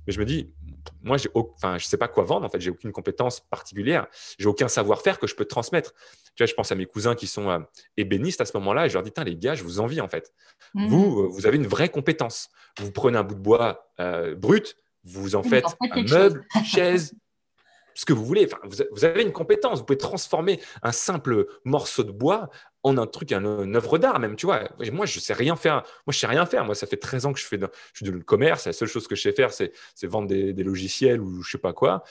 Mais je me dis, moi, enfin, je ne sais pas quoi vendre. En fait, j'ai aucune compétence particulière. J'ai aucun savoir-faire que je peux transmettre. Tu vois, je pense à mes cousins qui sont euh, ébénistes à ce moment-là. Et je leur dis, les gars, je vous envie en fait. Hmm. Vous, euh, vous avez une vraie compétence. Vous prenez un bout de bois euh, brut, vous en faites un meuble, chaise, ce que vous voulez. Vous, avez une compétence. Vous pouvez transformer un simple morceau de bois en un truc, une œuvre d'art même, tu vois. moi, je sais rien faire. Moi, je sais rien faire. Moi, ça fait 13 ans que je fais de, je du commerce. La seule chose que je sais faire, c'est vendre des, logiciels ou je sais pas quoi.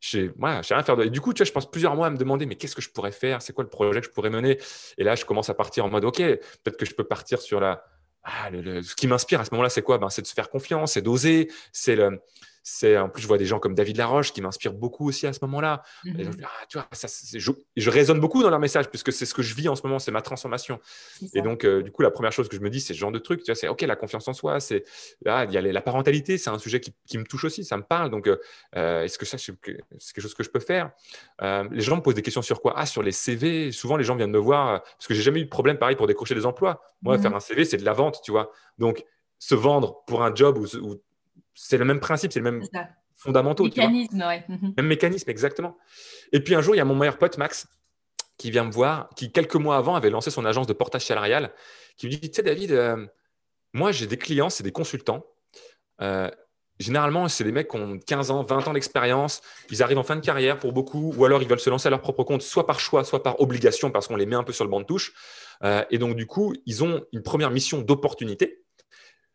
Je sais, sais rien faire. Du coup, tu vois, je pense plusieurs mois à me demander, mais qu'est-ce que je pourrais faire? C'est quoi le projet que je pourrais mener? Et là, je commence à partir en mode, OK, peut-être que je peux partir sur la... Ah, ce qui m'inspire à ce moment-là, c'est quoi? Ben, C'est de se faire confiance, c'est d'oser, c'est le en plus je vois des gens comme David Laroche qui m'inspirent beaucoup aussi à ce moment-là. Mhm. Ah, tu vois, ça, je, je, résonne beaucoup dans leur message puisque c'est ce que je vis en ce moment, c'est ma transformation. Et donc euh, du coup la première chose que je me dis c'est ce genre de truc, tu vois, c'est ok la confiance en soi, c'est là il y a la parentalité, c'est un sujet qui, me touche aussi, ça me parle. Donc euh, euh, est-ce que ça c'est quelque chose que je peux faire? Les gens me posent des questions sur quoi? Ah sur les CV. Souvent les gens viennent me voir parce que j'ai jamais eu de problème pareil pour décrocher des emplois. Moi mhm. faire un CV c'est de la vente, tu vois. Donc se vendre pour un job ou c'est le même principe, c'est le même fondamentaux. Mécanisme, ouais. Mhm. Même mécanisme, exactement. Et puis un jour, il y a mon meilleur pote, Max, qui vient me voir, qui quelques mois avant avait lancé son agence de portage salarial, qui me dit, tu sais, David, euh, moi, j'ai des clients, c'est des consultants. Euh, généralement, c'est des mecs qui ont 15 ans, 20 ans d'expérience. Ils arrivent en fin de carrière pour beaucoup, ou alors ils veulent se lancer à leur propre compte, soit par choix, soit par obligation, parce qu'on les met un peu sur le banc de touche. Euh, et donc, du coup, ils ont une première mission d'opportunité,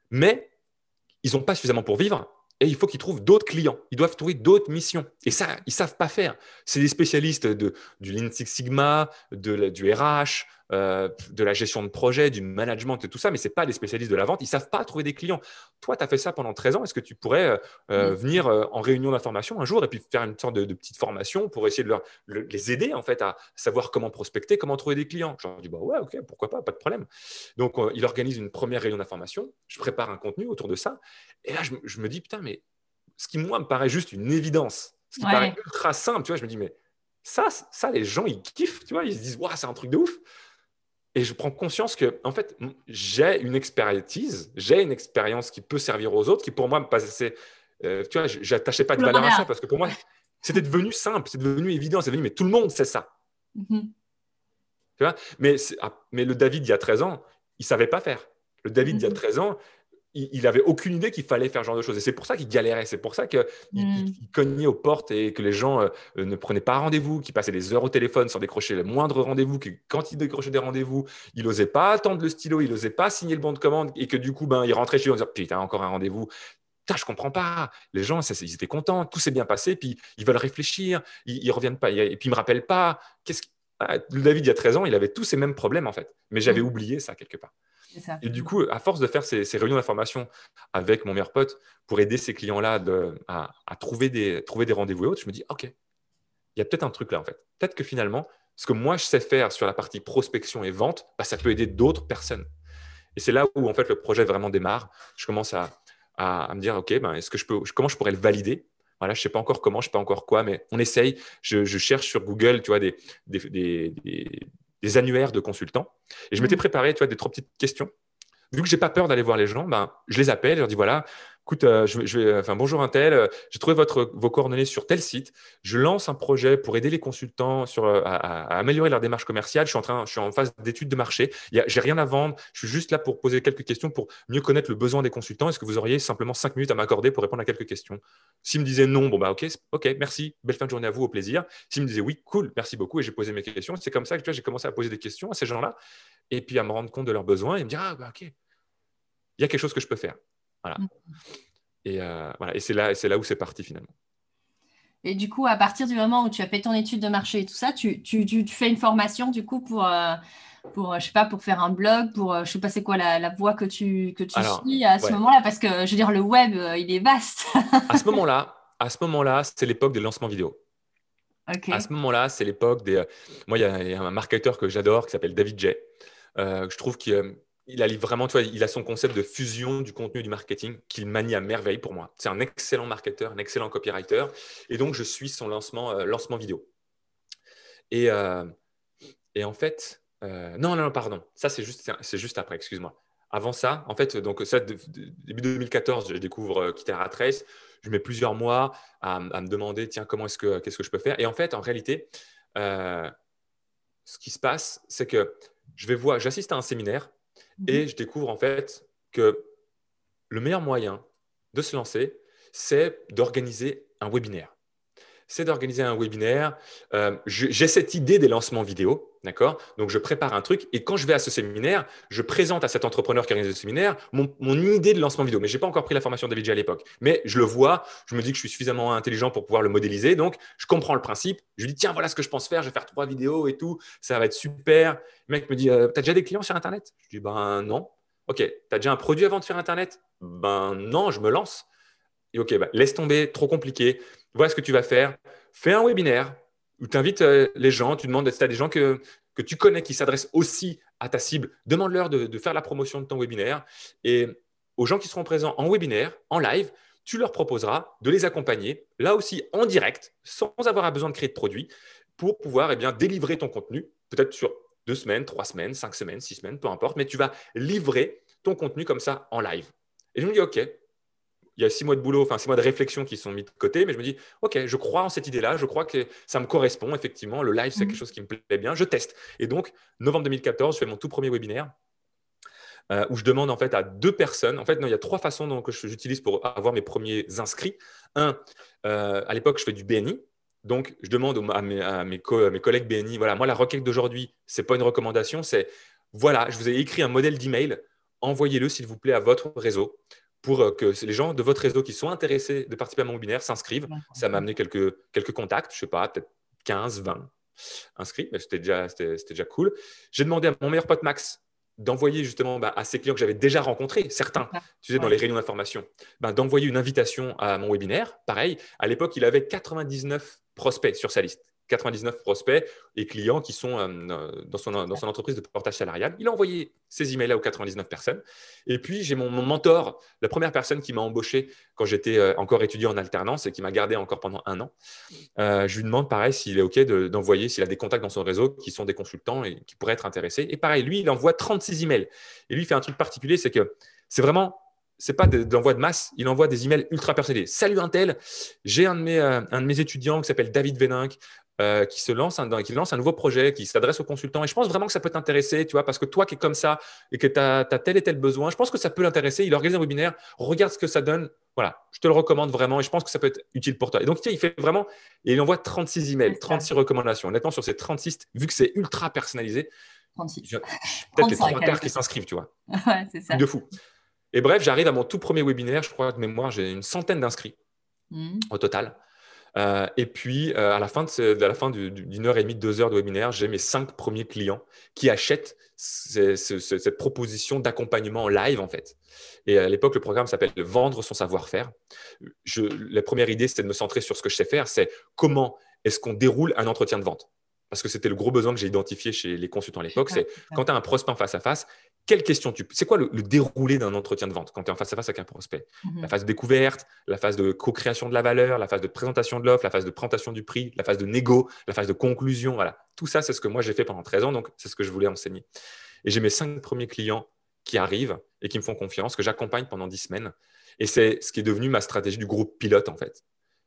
mais ils n'ont pas suffisamment pour vivre et il faut qu'ils trouvent d'autres clients. Ils doivent trouver d'autres missions. Et ça, ils ne savent pas faire. C'est des spécialistes du Lean Sigma, du RH, euh, de la gestion de projet, du management et tout ça, mais ce pas des spécialistes de la vente. Ils ne savent pas trouver des clients. Toi, tu as fait ça pendant 13 ans. Est-ce que tu pourrais euh, euh, venir en réunion d'information un jour et puis faire une sorte de, petite formation pour essayer de leur, les aider en fait à savoir comment prospecter, comment trouver des clients? Je leur dis, bah ouais, ok, pourquoi pas, pas de problème. Donc, il organise une première réunion d'information. Je prépare un contenu autour de ça. Et là, je, me dis, putain, mais ce qui, moi, me paraît juste une évidence, ce qui me paraît ultra simple, tu vois, je me dis, mais ça, ça, les gens, ils kiffent, tu vois, ils se disent, waouh, c'est un truc de ouf. Et je prends conscience que, en fait, j'ai une expertise, j'ai une expérience qui peut servir aux autres, qui pour moi me passait. Euh, tu vois, j'attachais pas de valeur à ça parce que pour moi, c'était devenu simple, c'est devenu évident, c'est devenu, mais tout le monde sait ça. Mm-hmm. Tu vois mais, ah, mais le David, il y a 13 ans, il savait pas faire. Le David, il y a 13 mm-hmm. ans, il n'avait aucune idée qu'il fallait faire ce genre de choses. Et c'est pour ça qu'il galérait. C'est pour ça qu'il mm. cognait aux portes et que les gens euh, ne prenaient pas rendez-vous, qu'il passait des heures au téléphone sans décrocher le moindre rendez-vous, que quand il décrochait des rendez-vous, il n'osait pas attendre le stylo, il n'osait pas signer le bon de commande et que du coup, ben, il rentrait chez lui en disant Putain, encore un rendez-vous. Putain, je comprends pas. Les gens, ils étaient contents, tout s'est bien passé, puis ils veulent réfléchir, ils, ne reviennent pas, et puis ils me rappellent pas. Qu'est-ce ah, David, il y a 13 ans, il avait tous ces mêmes problèmes en fait, mais j'avais mm. oublié ça quelque part. Et du coup, à force de faire ces, réunions d'information avec mon meilleur pote pour aider ces clients-là à, trouver des, rendez-vous et autres, je me dis, OK, il y a peut-être un truc là en fait. Peut-être que finalement, ce que moi je sais faire sur la partie prospection et vente, bah, ça peut aider d'autres personnes. Et c'est là où en fait le projet vraiment démarre. Je commence à, me dire, OK, ben, est-ce que je peux, comment je pourrais le valider? Voilà, je ne sais pas encore comment, je ne sais pas encore quoi, mais on essaye. Je, cherche sur Google, tu vois, des annuaires de consultants. Et je m'étais mmh. préparé, tu vois, des trois petites questions. Vu que j'ai pas peur d'aller voir les gens, ben, je les appelle, je leur dis voilà, écoute, euh, je, vais, enfin, bonjour un tel, euh, j'ai trouvé votre, vos coordonnées sur tel site. Je lance un projet pour aider les consultants sur, euh, à, améliorer leur démarche commerciale. Je suis en, train, je suis en phase d'étude de marché. J'ai rien à vendre. Je suis juste là pour poser quelques questions pour mieux connaître le besoin des consultants. Est-ce que vous auriez simplement cinq minutes à m'accorder pour répondre à quelques questions? S'ils me disaient non, bon, bah, ok, ok, merci, belle fin de journée à vous, au plaisir. S'ils me disaient oui, cool, merci beaucoup, et j'ai posé mes questions. C'est comme ça que j'ai commencé à poser des questions à ces gens-là et puis à me rendre compte de leurs besoins et me dire, ah, bah, ok, il y a quelque chose que je peux faire. Voilà. Mmh. Et, euh, voilà, et c'est là, là où c'est parti finalement. Et du coup, à partir du moment où tu as fait ton étude de marché et tout ça, tu, tu, tu, fais une formation du coup pour, euh, pour, je sais pas, pour faire un blog, pour, euh, je sais pas c'est quoi la, la, voie que tu, que tu suis à ce moment-là, parce que je veux dire, le web, il est vaste. à ce moment-là, à ce moment-là, c'est l'époque des lancements vidéo. À ce moment-là, c'est l'époque des. Moi, il y, a un marketeur que j'adore qui s'appelle David Jay. je trouve qu'il il a vraiment, tu vois, il a son concept de fusion du contenu et du marketing qu'il manie à merveille pour moi. C'est un excellent marketeur, un excellent copywriter. Et donc, je suis son lancement, euh, lancement vidéo. Et, euh, Et en fait, non, non, non, pardon. Ça, c'est juste, juste après, excuse-moi. Avant ça, en fait, donc ça, début 2014, je découvre Quitter Trace. Je mets plusieurs mois à, me demander, tiens, comment est-ce que, qu'est-ce que je peux faire? Et en fait, en réalité, ce qui se passe, c'est que je vais voir, j'assiste à un séminaire et mhm. je découvre en fait que le meilleur moyen de se lancer, c'est d'organiser un webinaire. C'est d'organiser un webinaire. Euh, j'ai cette idée des lancements vidéo, d'accord? Donc, je prépare un truc et quand je vais à ce séminaire, je présente à cet entrepreneur qui organise le séminaire mon, idée de lancement vidéo. Mais je n'ai pas encore pris la formation David à l'époque. Mais je le vois, je me dis que je suis suffisamment intelligent pour pouvoir le modéliser. Donc, je comprends le principe. Je lui dis, tiens, voilà ce que je pense faire. Je vais faire trois vidéos et tout. Ça va être super. Le mec me dit, euh, tu as déjà des clients sur Internet? Je dis, ben non. Ok, tu as déjà un produit à vendre sur Internet? Ben non, je me lance. Et ok, bah, laisse tomber, trop compliqué. Voilà ce que tu vas faire. Fais un webinaire où tu invites euh, les gens, tu demandes si tu as des gens que, tu connais qui s'adressent aussi à ta cible, demande-leur de, de, faire la promotion de ton webinaire. Et aux gens qui seront présents en webinaire, en live, tu leur proposeras de les accompagner, là aussi en direct, sans avoir besoin de créer de produit, pour pouvoir eh délivrer ton contenu, peut-être sur deux semaines, trois semaines, cinq semaines, six semaines, peu importe, mais tu vas livrer ton contenu comme ça en live. Et je me dis, OK, il y a six mois de boulot, enfin six mois de réflexion qui sont mis de côté, mais je me dis, OK, je crois en cette idée-là, je crois que ça me correspond, effectivement, le live, c'est mhm. quelque chose qui me plaît bien, je teste. Et donc, novembre 2014, je fais mon tout premier webinaire. Euh, où je demande en fait à deux personnes. En fait, non, il y a trois façons que j'utilise pour avoir mes premiers inscrits. Un, euh, à l'époque, je fais du BNI, donc, je demande à mes, collègues BNI, voilà, moi, la requête d'aujourd'hui, ce n'est pas une recommandation, c'est, voilà, je vous ai écrit un modèle d'email, envoyez-le, s'il vous plaît, à votre réseau pour euh, que les gens de votre réseau qui sont intéressés de participer à mon webinaire s'inscrivent. Ça m'a amené quelques, quelques contacts, je ne sais pas, peut-être 15, 20 inscrits, mais c'était déjà, déjà cool. J'ai demandé à mon meilleur pote Max d'envoyer justement bah, à ses clients que j'avais déjà rencontrés, certains, tu sais, dans les réunions d'information, bah, d'envoyer une invitation à mon webinaire. Pareil, à l'époque, il avait 99 prospects sur sa liste. 99 prospects et clients qui sont euh, dans, son, entreprise de portage salarial. Il a envoyé ces emails-là aux 99 personnes. Et puis, j'ai mon, mentor, la première personne qui m'a embauché quand j'étais euh, encore étudiant en alternance et qui m'a gardé encore pendant un an. Euh, je lui demande, pareil, s'il est OK d'envoyer, s'il a des contacts dans son réseau qui sont des consultants et qui pourraient être intéressés. Et pareil, lui, il envoie 36 emails. Et lui, il fait un truc particulier, c'est que c'est vraiment c'est pas de, l'envoi de masse, il envoie des emails ultra personnalisés. Salut Intel, j'ai un, de mes, un de mes étudiants qui s'appelle David Véninck, euh, qui se lance un, qui lance un nouveau projet, qui s'adresse aux consultants. Et je pense vraiment que ça peut t'intéresser, tu vois, parce que toi qui es comme ça et que tu as, tel et tel besoin, je pense que ça peut l'intéresser. Il organise un webinaire, regarde ce que ça donne. Voilà, je te le recommande vraiment et je pense que ça peut être utile pour toi. Et donc, il fait vraiment, et il envoie 36 emails, 36 recommandations. Honnêtement, sur ces 36, vu que c'est ultra personnalisé, peut-être les trois quarts qui s'inscrivent, tu vois. Ouais, c'est ça. De fou. Et bref, j'arrive à mon tout premier webinaire, je crois de mémoire, j'ai une centaine d'inscrits mmh. au total. Euh, et puis, euh, à la fin, de, la fin d'une heure et demie, deux heures de webinaire, j'ai mes cinq premiers clients qui achètent cette proposition d'accompagnement en live, en fait. Et à l'époque, le programme s'appelle Vendre son savoir-faire. La première idée, c'était de me centrer sur ce que je sais faire, c'est comment est-ce qu'on déroule un entretien de vente? Parce que c'était le gros besoin que j'ai identifié chez les consultants à l'époque, c'est quand tu as un prospect face à face, quelle question tu C'est quoi le, déroulé d'un entretien de vente quand tu es en face à face avec un prospect? Mhm. La phase de découverte, la phase de co-création de la valeur, la phase de présentation de l'offre, la phase de présentation du prix, la phase de négo, la phase de conclusion. Voilà. Tout ça, c'est ce que moi j'ai fait pendant 13 ans, donc c'est ce que je voulais enseigner. Et j'ai mes cinq premiers clients qui arrivent et qui me font confiance, que j'accompagne pendant 10 semaines. Et c'est ce qui est devenu ma stratégie du groupe pilote, en fait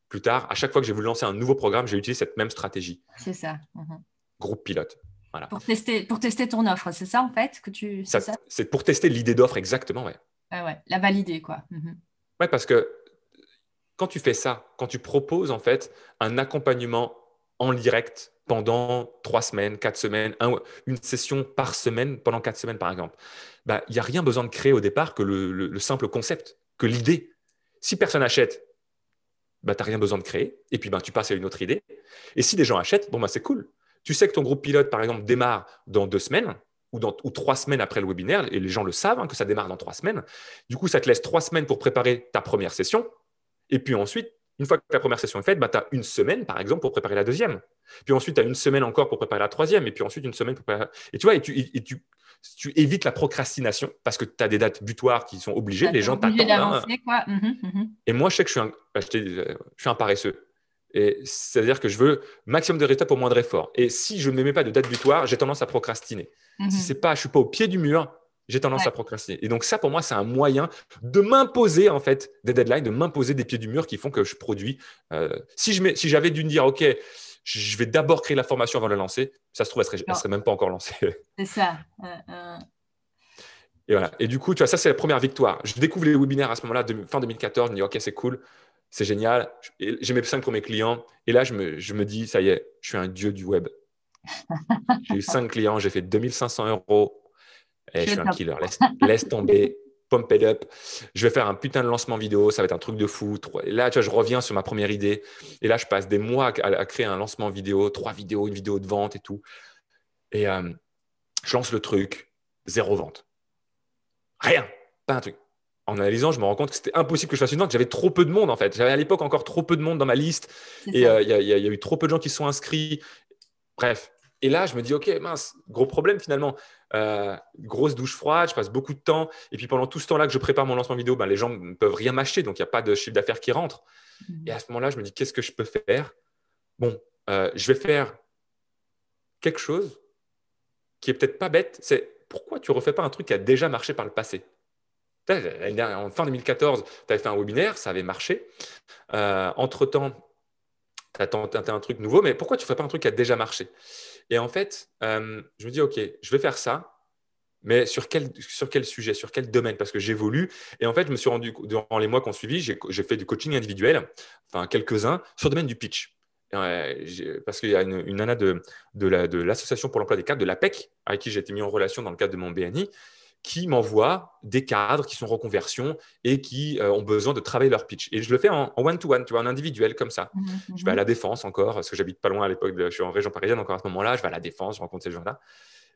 plus tard, à chaque fois que j'ai voulu lancer un nouveau programme, j'ai utilisé cette même stratégie. C'est ça. Mhm. Groupe pilote. Voilà. Pour, tester, pour tester ton offre, c'est ça en fait que tu. C'est pour tester l'idée d'offre, exactement, ouais. ouais. La valider, quoi. Mhm. Ouais, parce que quand tu fais ça, quand tu proposes en fait un accompagnement en direct pendant trois semaines, quatre semaines, une session par semaine pendant quatre semaines par exemple, bah, il n'y a rien besoin de créer au départ que le, le simple concept, que l'idée. Si personne achète, bah, tu n'as rien besoin de créer. Et puis, bah, tu passes à une autre idée. Et si des gens achètent, bon, bah, c'est cool. Tu sais que ton groupe pilote, par exemple, démarre dans deux semaines ou, dans, ou trois semaines après le webinaire, et les gens le savent hein, que ça démarre dans trois semaines. Du coup, ça te laisse trois semaines pour préparer ta première session. Et puis ensuite, une fois que ta première session est faite, bah, tu as une semaine, par exemple, pour préparer la deuxième. Puis ensuite, tu as une semaine encore pour préparer la troisième. Et puis ensuite, une semaine pour préparer. Et tu vois, et tu, et tu, tu évites la procrastination parce que tu as des dates butoirs qui sont obligées, les gens t'attendent. Hein. Mmh mmh et moi, je sais que je suis un, bah, je, suis un paresseux. Et c'est-à-dire que je veux maximum de résultats pour moins de efforts. Et si je ne me mets pas de date butoir, j'ai tendance à procrastiner. Si mhm. c'est pas, je suis pas au pied du mur, j'ai tendance à procrastiner. Et donc ça, pour moi, c'est un moyen de m'imposer en fait des deadlines, de m'imposer des pieds du mur qui font que je produis. Euh, si si j'avais dû me dire, ok, je vais d'abord créer la formation avant de la lancer, ça se trouve, elle serait, serait même pas encore lancée. C'est ça. Euh, euh. Et voilà. Et du coup, tu vois, ça c'est la première victoire. Je découvre les webinaires à ce moment-là, fin 2014. Je me dis, ok, c'est cool, c'est génial. J'ai mes cinq premiers clients. Et là, je me, je me dis, ça y est, je suis un dieu du web. j'ai eu cinq clients, j'ai fait 2500 euros eh, je suis un killer. Laisse, tomber. Pump it up. Je vais faire un putain de lancement vidéo. Ça va être un truc de fou. Et là, tu vois, je reviens sur ma première idée. Et là, je passe des mois à, créer un lancement vidéo, trois vidéos, une vidéo de vente et tout. Et euh, je lance le truc. Zéro vente. Rien. Pas un truc. En analysant, je me rends compte que c'était impossible que je fasse une vente. J'avais trop peu de monde en fait. J'avais à l'époque encore trop peu de monde dans ma liste. Et euh, il y, a eu trop peu de gens qui sont inscrits. Bref. Et là, je me dis, OK, mince, gros problème finalement. Euh, grosse douche froide, je passe beaucoup de temps. Et puis pendant tout ce temps-là que je prépare mon lancement vidéo, ben, les gens ne peuvent rien m'acheter, donc il n'y a pas de chiffre d'affaires qui rentre. Et à ce moment-là, je me dis, qu'est-ce que je peux faire? Bon, euh, je vais faire quelque chose qui est peut-être pas bête. C'est pourquoi tu ne refais pas un truc qui a déjà marché par le passé? En fin 2014, tu avais fait un webinaire, ça avait marché. Euh, entre-temps, tu as tenté un truc nouveau, mais pourquoi tu ne ferais pas un truc qui a déjà marché? Et en fait, euh, je me dis, OK, je vais faire ça, mais sur quel, sujet, sur quel domaine? Parce que j'évolue. Et en fait, je me suis rendu, durant les mois qui ont suivi, j'ai fait du coaching individuel, enfin quelques-uns, sur le domaine du pitch. parce qu'il y a une, une nana de, de l'Association pour l'emploi des cadres, de l'APEC, avec qui j'ai été mis en relation dans le cadre de mon BNI, qui m'envoient des cadres qui sont reconversion et qui euh, ont besoin de travailler leur pitch. Et je le fais en one-to-one, tu vois, en individuel comme ça. Mmh, mmh, je vais à mmh. la défense encore, parce que j'habite pas loin à l'époque, je suis en région parisienne encore à ce moment-là, je vais à la défense, je rencontre ces gens-là.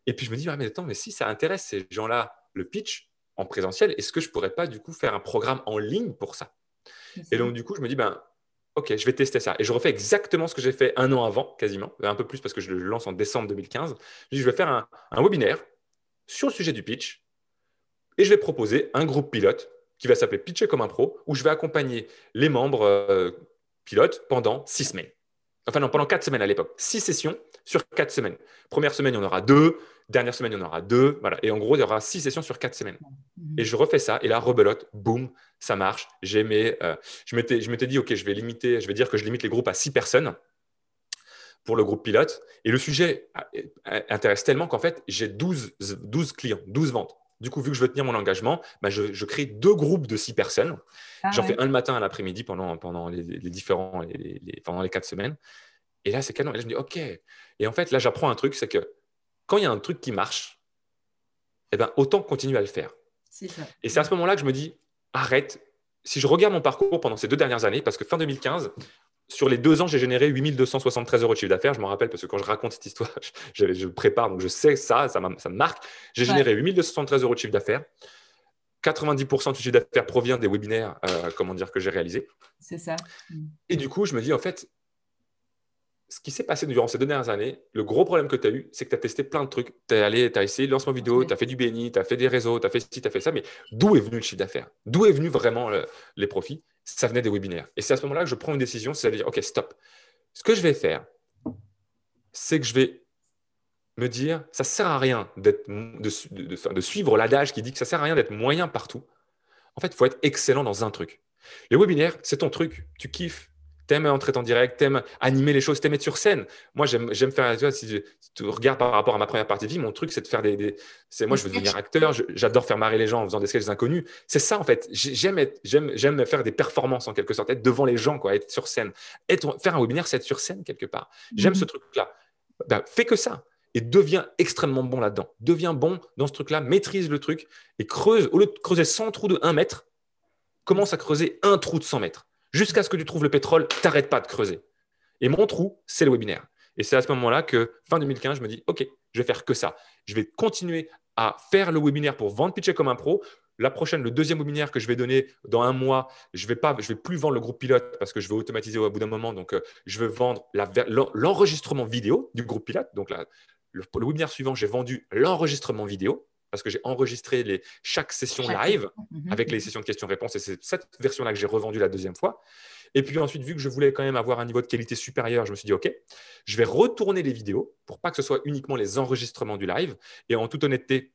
Et puis je me dis, mais attends, mais si ça intéresse ces gens-là, le pitch en présentiel, est-ce que je pourrais pas du coup faire un programme en ligne pour ça? Et donc du coup, je me dis, ben, ok, je vais tester ça. Et je refais exactement ce que j'ai fait un an avant, quasiment, un peu plus parce que je le lance en décembre 2015. Je dis, je vais faire un, un webinaire sur le sujet du pitch et je vais proposer un groupe pilote qui va s'appeler Pitcher comme un pro, où je vais accompagner les membres euh, pilotes pendant six semaines. Enfin, non, pendant quatre semaines à l'époque. Six sessions sur quatre semaines. Première semaine, il y en aura deux. Dernière semaine, il y en aura deux. Voilà. Et en gros, il y aura six sessions sur quatre semaines. Et je refais ça. Et là, rebelote, boum, ça marche. J'ai euh, je m'étais dit, OK, je vais limiter, je vais dire que je limite les groupes à six personnes pour le groupe pilote. Et le sujet intéresse tellement qu'en fait, j'ai 12, 12 clients, 12 ventes. Du coup, vu que je veux tenir mon engagement, bah, je, crée deux groupes de six personnes. Ah J'en fais un le matin, un l'après-midi pendant, pendant les, différents, les, pendant les quatre semaines. Et là, c'est canon. Et là, je me dis, OK. Et en fait, là, j'apprends un truc, c'est que quand il y a un truc qui marche, eh ben, autant continuer à le faire. Et c'est à ce moment-là que je me dis, arrête. Si je regarde mon parcours pendant ces deux dernières années, parce que fin 2015, sur les deux ans, j'ai généré 8273 euros de chiffre d'affaires. Je m'en rappelle parce que quand je raconte cette histoire, je, je, prépare, donc je sais ça, ça, me marque. J'ai généré 8273 euros de chiffre d'affaires. 90% du chiffre d'affaires provient des webinaires euh, comment dire, que j'ai réalisés. C'est ça. Et du coup, je me dis, en fait, ce qui s'est passé durant ces deux dernières années, le gros problème que tu as eu, c'est que tu as testé plein de trucs. Tu as, allé, as essayé le lancement vidéo, tu as fait du BNI, tu as fait des réseaux, tu as fait ci, tu as fait ça, mais d'où est venu le chiffre d'affaires? D'où est venu vraiment les profits? Ça venait des webinaires. Et c'est à ce moment-là que je prends une décision, c'est à dire, OK, stop. Ce que je vais faire, c'est que je vais me dire, ça ne sert à rien de, de, de suivre l'adage qui dit que ça ne sert à rien d'être moyen partout. En fait, il faut être excellent dans un truc. Les webinaires, c'est ton truc. Tu kiffes, t'aimes entrer en direct, t'aimes animer les choses, t'aimes être sur scène. Moi, j'aime faire, tu vois, si, tu regardes par rapport à ma première partie de vie, mon truc, c'est de faire des. c'est moi, je veux devenir acteur, j'adore faire marrer les gens en faisant des sketchs inconnus. C'est ça, en fait. J'aime faire des performances, en quelque sorte, être devant les gens, quoi, être sur scène. Être, faire un webinaire, c'est être sur scène, quelque part. J'aime ce mhm. truc-là. Ben, fais que ça et deviens extrêmement bon là-dedans. Deviens bon dans ce truc-là, maîtrise le truc et creuse, au lieu de creuser 100 trous de 1 mètre, commence à creuser un trou de 100 mètres. Jusqu'à ce que tu trouves le pétrole, t'arrêtes pas de creuser. Et mon trou, c'est le webinaire. Et c'est à ce moment-là que, fin 2015, je me dis, OK, je vais faire que ça. Je vais continuer à faire le webinaire pour vendre Pitcher comme un pro. La prochaine, le deuxième webinaire que je vais donner dans un mois, je ne vais, vais plus vendre le groupe pilote parce que je vais automatiser au bout d'un moment. Donc, euh, je vais vendre l'enregistrement vidéo du groupe pilote. Donc, le, le webinaire suivant, j'ai vendu l'enregistrement vidéo parce que j'ai enregistré les, chaque session live mhm. avec les sessions de questions-réponses et c'est cette version-là que j'ai revendue la deuxième fois. Et puis ensuite, vu que je voulais quand même avoir un niveau de qualité supérieur, je me suis dit, OK, je vais retourner les vidéos pour pas que ce soit uniquement les enregistrements du live. Et en toute honnêteté,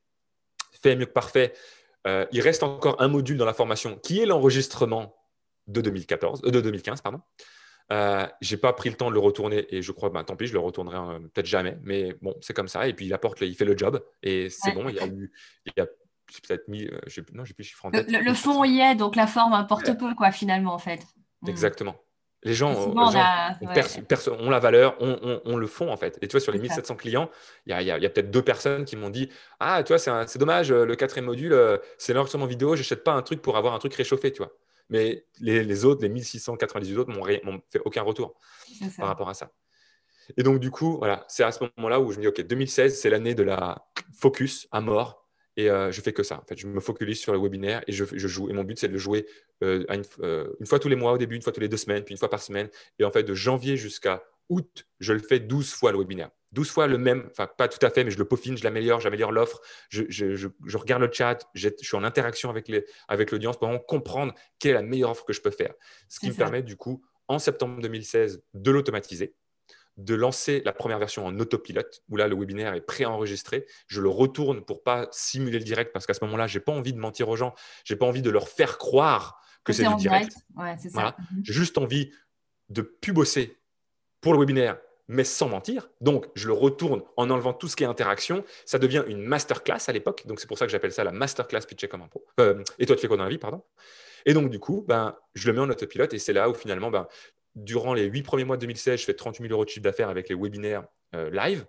fait mieux que parfait, euh, il reste encore un module dans la formation qui est l'enregistrement de 2014, euh, de 2015, pardon. Euh, j'ai pas pris le temps de le retourner et je crois, ben, tant pis, je le retournerai euh, peut-être jamais. Mais bon, c'est comme ça. Et puis il apporte, il fait le job et c'est bon. Il y a eu, il y a peut-être mis, euh, non, j'ai plus chiffre en tête. Le, fond y est, donc la forme importe peu, quoi, finalement, en fait. Mm. Exactement. Les gens, les gens ont, la valeur, on, on, le font en fait. Et tu vois, sur les 1700 clients, il y a, y a, peut-être deux personnes qui m'ont dit Ah, tu vois, c'est dommage, le quatrième module, c'est l'enregistrement vidéo, j'achète pas un truc pour avoir un truc réchauffé, tu vois mais les, autres, les 1698 autres, m'ont fait aucun retour par rapport à ça. Et donc, du coup, voilà, c'est à ce moment-là où je me dis, OK, 2016, c'est l'année de la focus à mort. Et euh, je fais que ça. En fait, je me focalise sur le webinaire et je, joue. Et mon but, c'est de le jouer euh, euh, une, fois tous les mois au début, une fois tous les deux semaines, puis une fois par semaine. Et en fait, de janvier jusqu'à août, je le fais 12 fois le webinaire. 12 fois le même, enfin pas tout à fait, mais je le peaufine, je l'améliore, j'améliore l'offre, je, regarde le chat, je suis en interaction avec l'audience pour comprendre quelle est la meilleure offre que je peux faire. Ce qui me permet du coup, en septembre 2016, de l'automatiser, de lancer la première version en autopilote, où là, le webinaire est pré-enregistré. Je le retourne pour pas simuler le direct, parce qu'à ce moment-là, j'ai pas envie de mentir aux gens, j'ai pas envie de leur faire croire que c'est du direct. Mhm. J'ai juste envie de plus bosser pour le webinaire mais sans mentir. Donc, je le retourne en enlevant tout ce qui est interaction. Ça devient une masterclass à l'époque. Donc, c'est pour ça que j'appelle ça la masterclass pitcher comme un pro. Euh, et toi, tu fais quoi dans la vie, pardon? Et donc, du coup, ben, je le mets en autopilote et c'est là où finalement, ben, durant les huit premiers mois de 2016, je fais 38 000 euros de chiffre d'affaires avec les webinaires euh, live.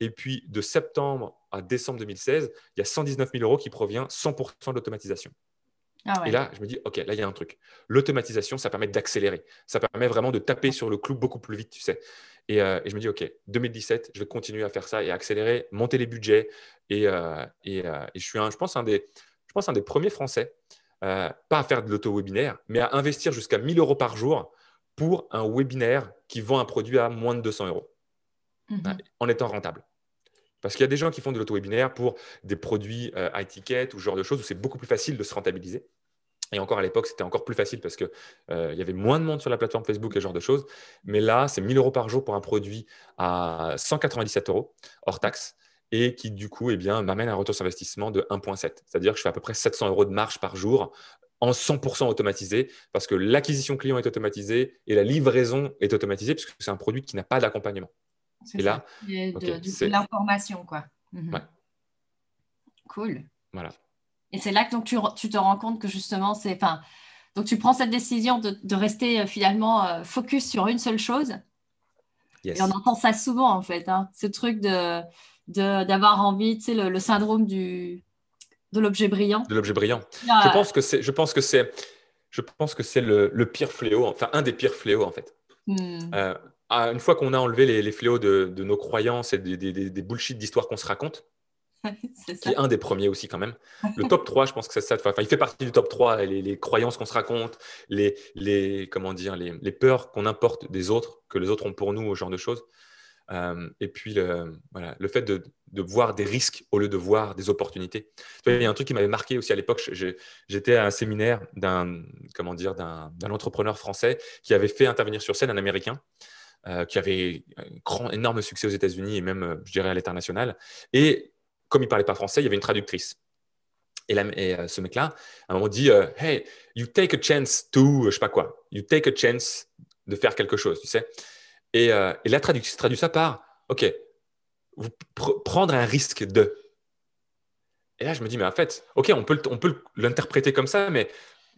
Et puis, de septembre à décembre 2016, il y a 119 000 euros qui provient 100% de l'automatisation. Ah et là, je me dis, OK, là, il y a un truc. L'automatisation, ça permet d'accélérer. Ça permet vraiment de taper sur le clou beaucoup plus vite, tu sais. Euh, et, je me dis, OK, 2017, je vais continuer à faire ça et accélérer, monter les budgets. Et, euh, euh, je suis, un, je pense, un des, je pense, un des premiers Français, pas à faire de l'auto-webinaire, mais à investir jusqu'à 1000 euros par jour pour un webinaire qui vend un produit à moins de 200 euros, mhm. en étant rentable. Parce qu'il y a des gens qui font de l'auto-webinaire pour des produits à étiquette ou ce genre de choses où c'est beaucoup plus facile de se rentabiliser. Et encore à l'époque, c'était encore plus facile parce qu'il euh, y avait moins de monde sur la plateforme Facebook et ce genre de choses. Mais là, c'est 1000 euros par jour pour un produit à 197 euros hors taxe et qui, du coup, eh bien, m'amène à un retour sur investissement de 1,7. C'est-à-dire que je fais à peu près 700 euros de marge par jour en 100% automatisé parce que l'acquisition client est automatisée et la livraison est automatisée puisque c'est un produit qui n'a pas d'accompagnement. Et là, de, l'information, quoi. Mhm. Cool. Voilà. Et c'est là que donc, tu, tu, te rends compte que justement, c'est. Enfin, donc tu prends cette décision de, de rester euh, finalement euh, focus sur une seule chose. Et on entend ça souvent en fait, hein, ce truc de d'avoir envie, tu sais, le, syndrome du, de l'objet brillant. De l'objet brillant. Ah. Je pense que c'est, je pense que c'est, je pense que c'est le, le, pire fléau, enfin un des pires fléaux en fait. Hmm. Euh, une fois qu'on a enlevé les, les fléaux de, de, nos croyances et des, des, des bullshit d'histoires qu'on se raconte, qui est un des premiers aussi quand même. Le top 3, je pense que c'est ça. Enfin, il fait partie du top 3, les, les croyances qu'on se raconte, les, les, comment dire, les, les peurs qu'on importe des autres, que les autres ont pour nous, ce genre de choses. Euh, et puis, le, voilà, le fait de, de, voir des risques au lieu de voir des opportunités. Il y a un truc qui m'avait marqué aussi à l'époque. J'étais à un séminaire d'un comment dire d'un entrepreneur français qui avait fait intervenir sur scène un Américain. Euh, qui avait un grand, énorme succès aux États-Unis et même, je dirais, à l'international. Et comme il parlait pas français, il y avait une traductrice. Et, euh, ce mec-là, à un moment, dit euh, Hey, you take a chance to, je sais pas quoi, you take a chance de faire quelque chose, tu sais. Et, euh, et la traduction traduit ça par OK, vous prendre un risque de. Et là, je me dis, mais en fait, OK, on peut, on peut l'interpréter comme ça, mais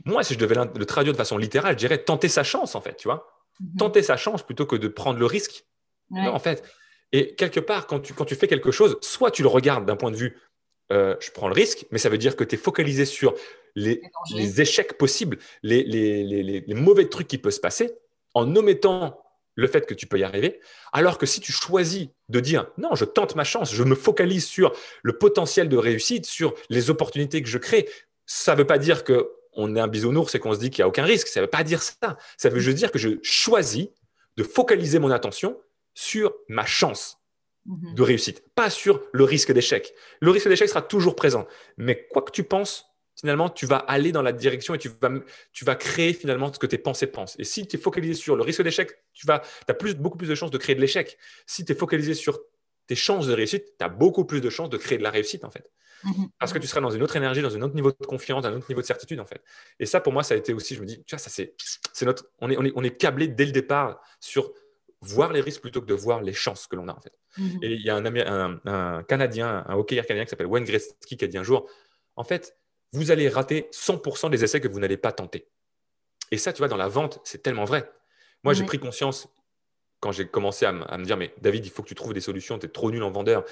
moi, si je devais le traduire de façon littérale, je dirais tenter sa chance, en fait, tu vois. Mm-hmm. Tenter sa chance plutôt que de prendre le risque. Non, en fait, et quelque part, quand tu, quand tu fais quelque chose, soit tu le regardes d'un point de vue, euh, je prends le risque, mais ça veut dire que tu es focalisé sur les, les échecs possibles, les, les, les, mauvais trucs qui peuvent se passer, en omettant le fait que tu peux y arriver. Alors que si tu choisis de dire non, je tente ma chance, je me focalise sur le potentiel de réussite, sur les opportunités que je crée, ça ne veut pas dire que on est un bisounours et qu'on se dit qu'il n'y a aucun risque. Ça ne veut pas dire ça. Ça veut juste dire que je choisis de focaliser mon attention sur ma chance mhm. de réussite, pas sur le risque d'échec. Le risque d'échec sera toujours présent. Mais quoi que tu penses, finalement, tu vas aller dans la direction et tu vas, tu vas créer finalement ce que tes pensées pensent. Et si tu es focalisé sur le risque d'échec, tu as plus, beaucoup plus de chances de créer de l'échec. Si tu es focalisé sur tes chances de réussite, tu as beaucoup plus de chances de créer de la réussite, en fait. Mhm. Parce que tu seras dans une autre énergie, dans un autre niveau de confiance, un autre niveau de certitude, en fait. Et ça, pour moi, ça a été aussi, je me dis, tu vois, ça, c'est, c'est notre, on est, on est, on est câblé dès le départ sur voir les risques plutôt que de voir les chances que l'on a, en fait. Mhm. Et il y a un, un, Canadien, un hockeyeur canadien qui s'appelle Wayne Gretzky qui a dit un jour, en fait, vous allez rater 100% des essais que vous n'allez pas tenter. Et ça, tu vois, dans la vente, c'est tellement vrai. Moi, j'ai pris conscience quand j'ai commencé à, me dire, mais David, il faut que tu trouves des solutions, tu es trop nul en vendeur.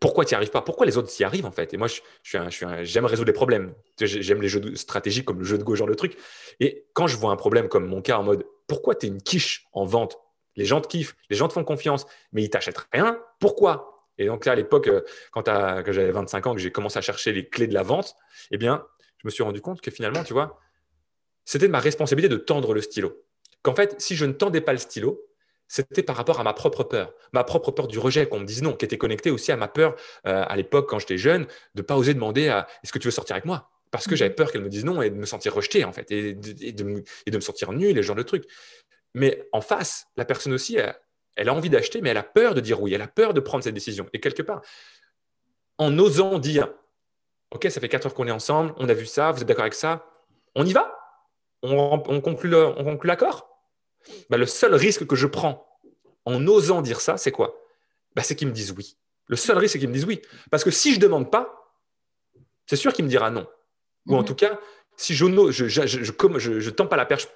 Pourquoi tu n'y arrives pas? Pourquoi les autres s'y arrivent en fait? Et moi, je, j'aime résoudre les problèmes. J'aime les jeux stratégiques comme le jeu de go, genre de truc. Et quand je vois un problème comme mon cas en mode, pourquoi tu es une quiche en vente? Les gens te kiffent, les gens te font confiance, mais ils t'achètent rien. Pourquoi? Et donc là, à l'époque, euh, quand, j'avais 25 ans, que j'ai commencé à chercher les clés de la vente, eh bien, je me suis rendu compte que finalement, tu vois, c'était de ma responsabilité de tendre le stylo. Qu'en fait, si je ne tendais pas le stylo, c'était par rapport à ma propre peur, ma propre peur du rejet, qu'on me dise non, qui était connectée aussi à ma peur euh, à l'époque, quand j'étais jeune, de ne pas oser demander à est-ce que tu veux sortir avec moi? Parce que j'avais mhm. peur qu'elle me dise non et de me sentir rejeté, en fait, et de, me, sentir nul, et ce genre de trucs. Mais en face, la personne aussi, elle, a envie d'acheter, mais elle a peur de dire oui, elle a peur de prendre cette décision. Et quelque part, en osant dire Ok, ça fait quatre heures qu'on est ensemble, on a vu ça, vous êtes d'accord avec ça, on y va on, on conclut l'accord bah, le seul risque que je prends en osant dire ça, c'est quoi? Bah, C'est qu'ils me disent oui. Le seul risque, c'est qu'ils me disent oui. Parce que si je ne demande pas, c'est sûr qu'il me dira non. Ou en mhm. tout cas, si je ne je, je, je, tends pas la perche,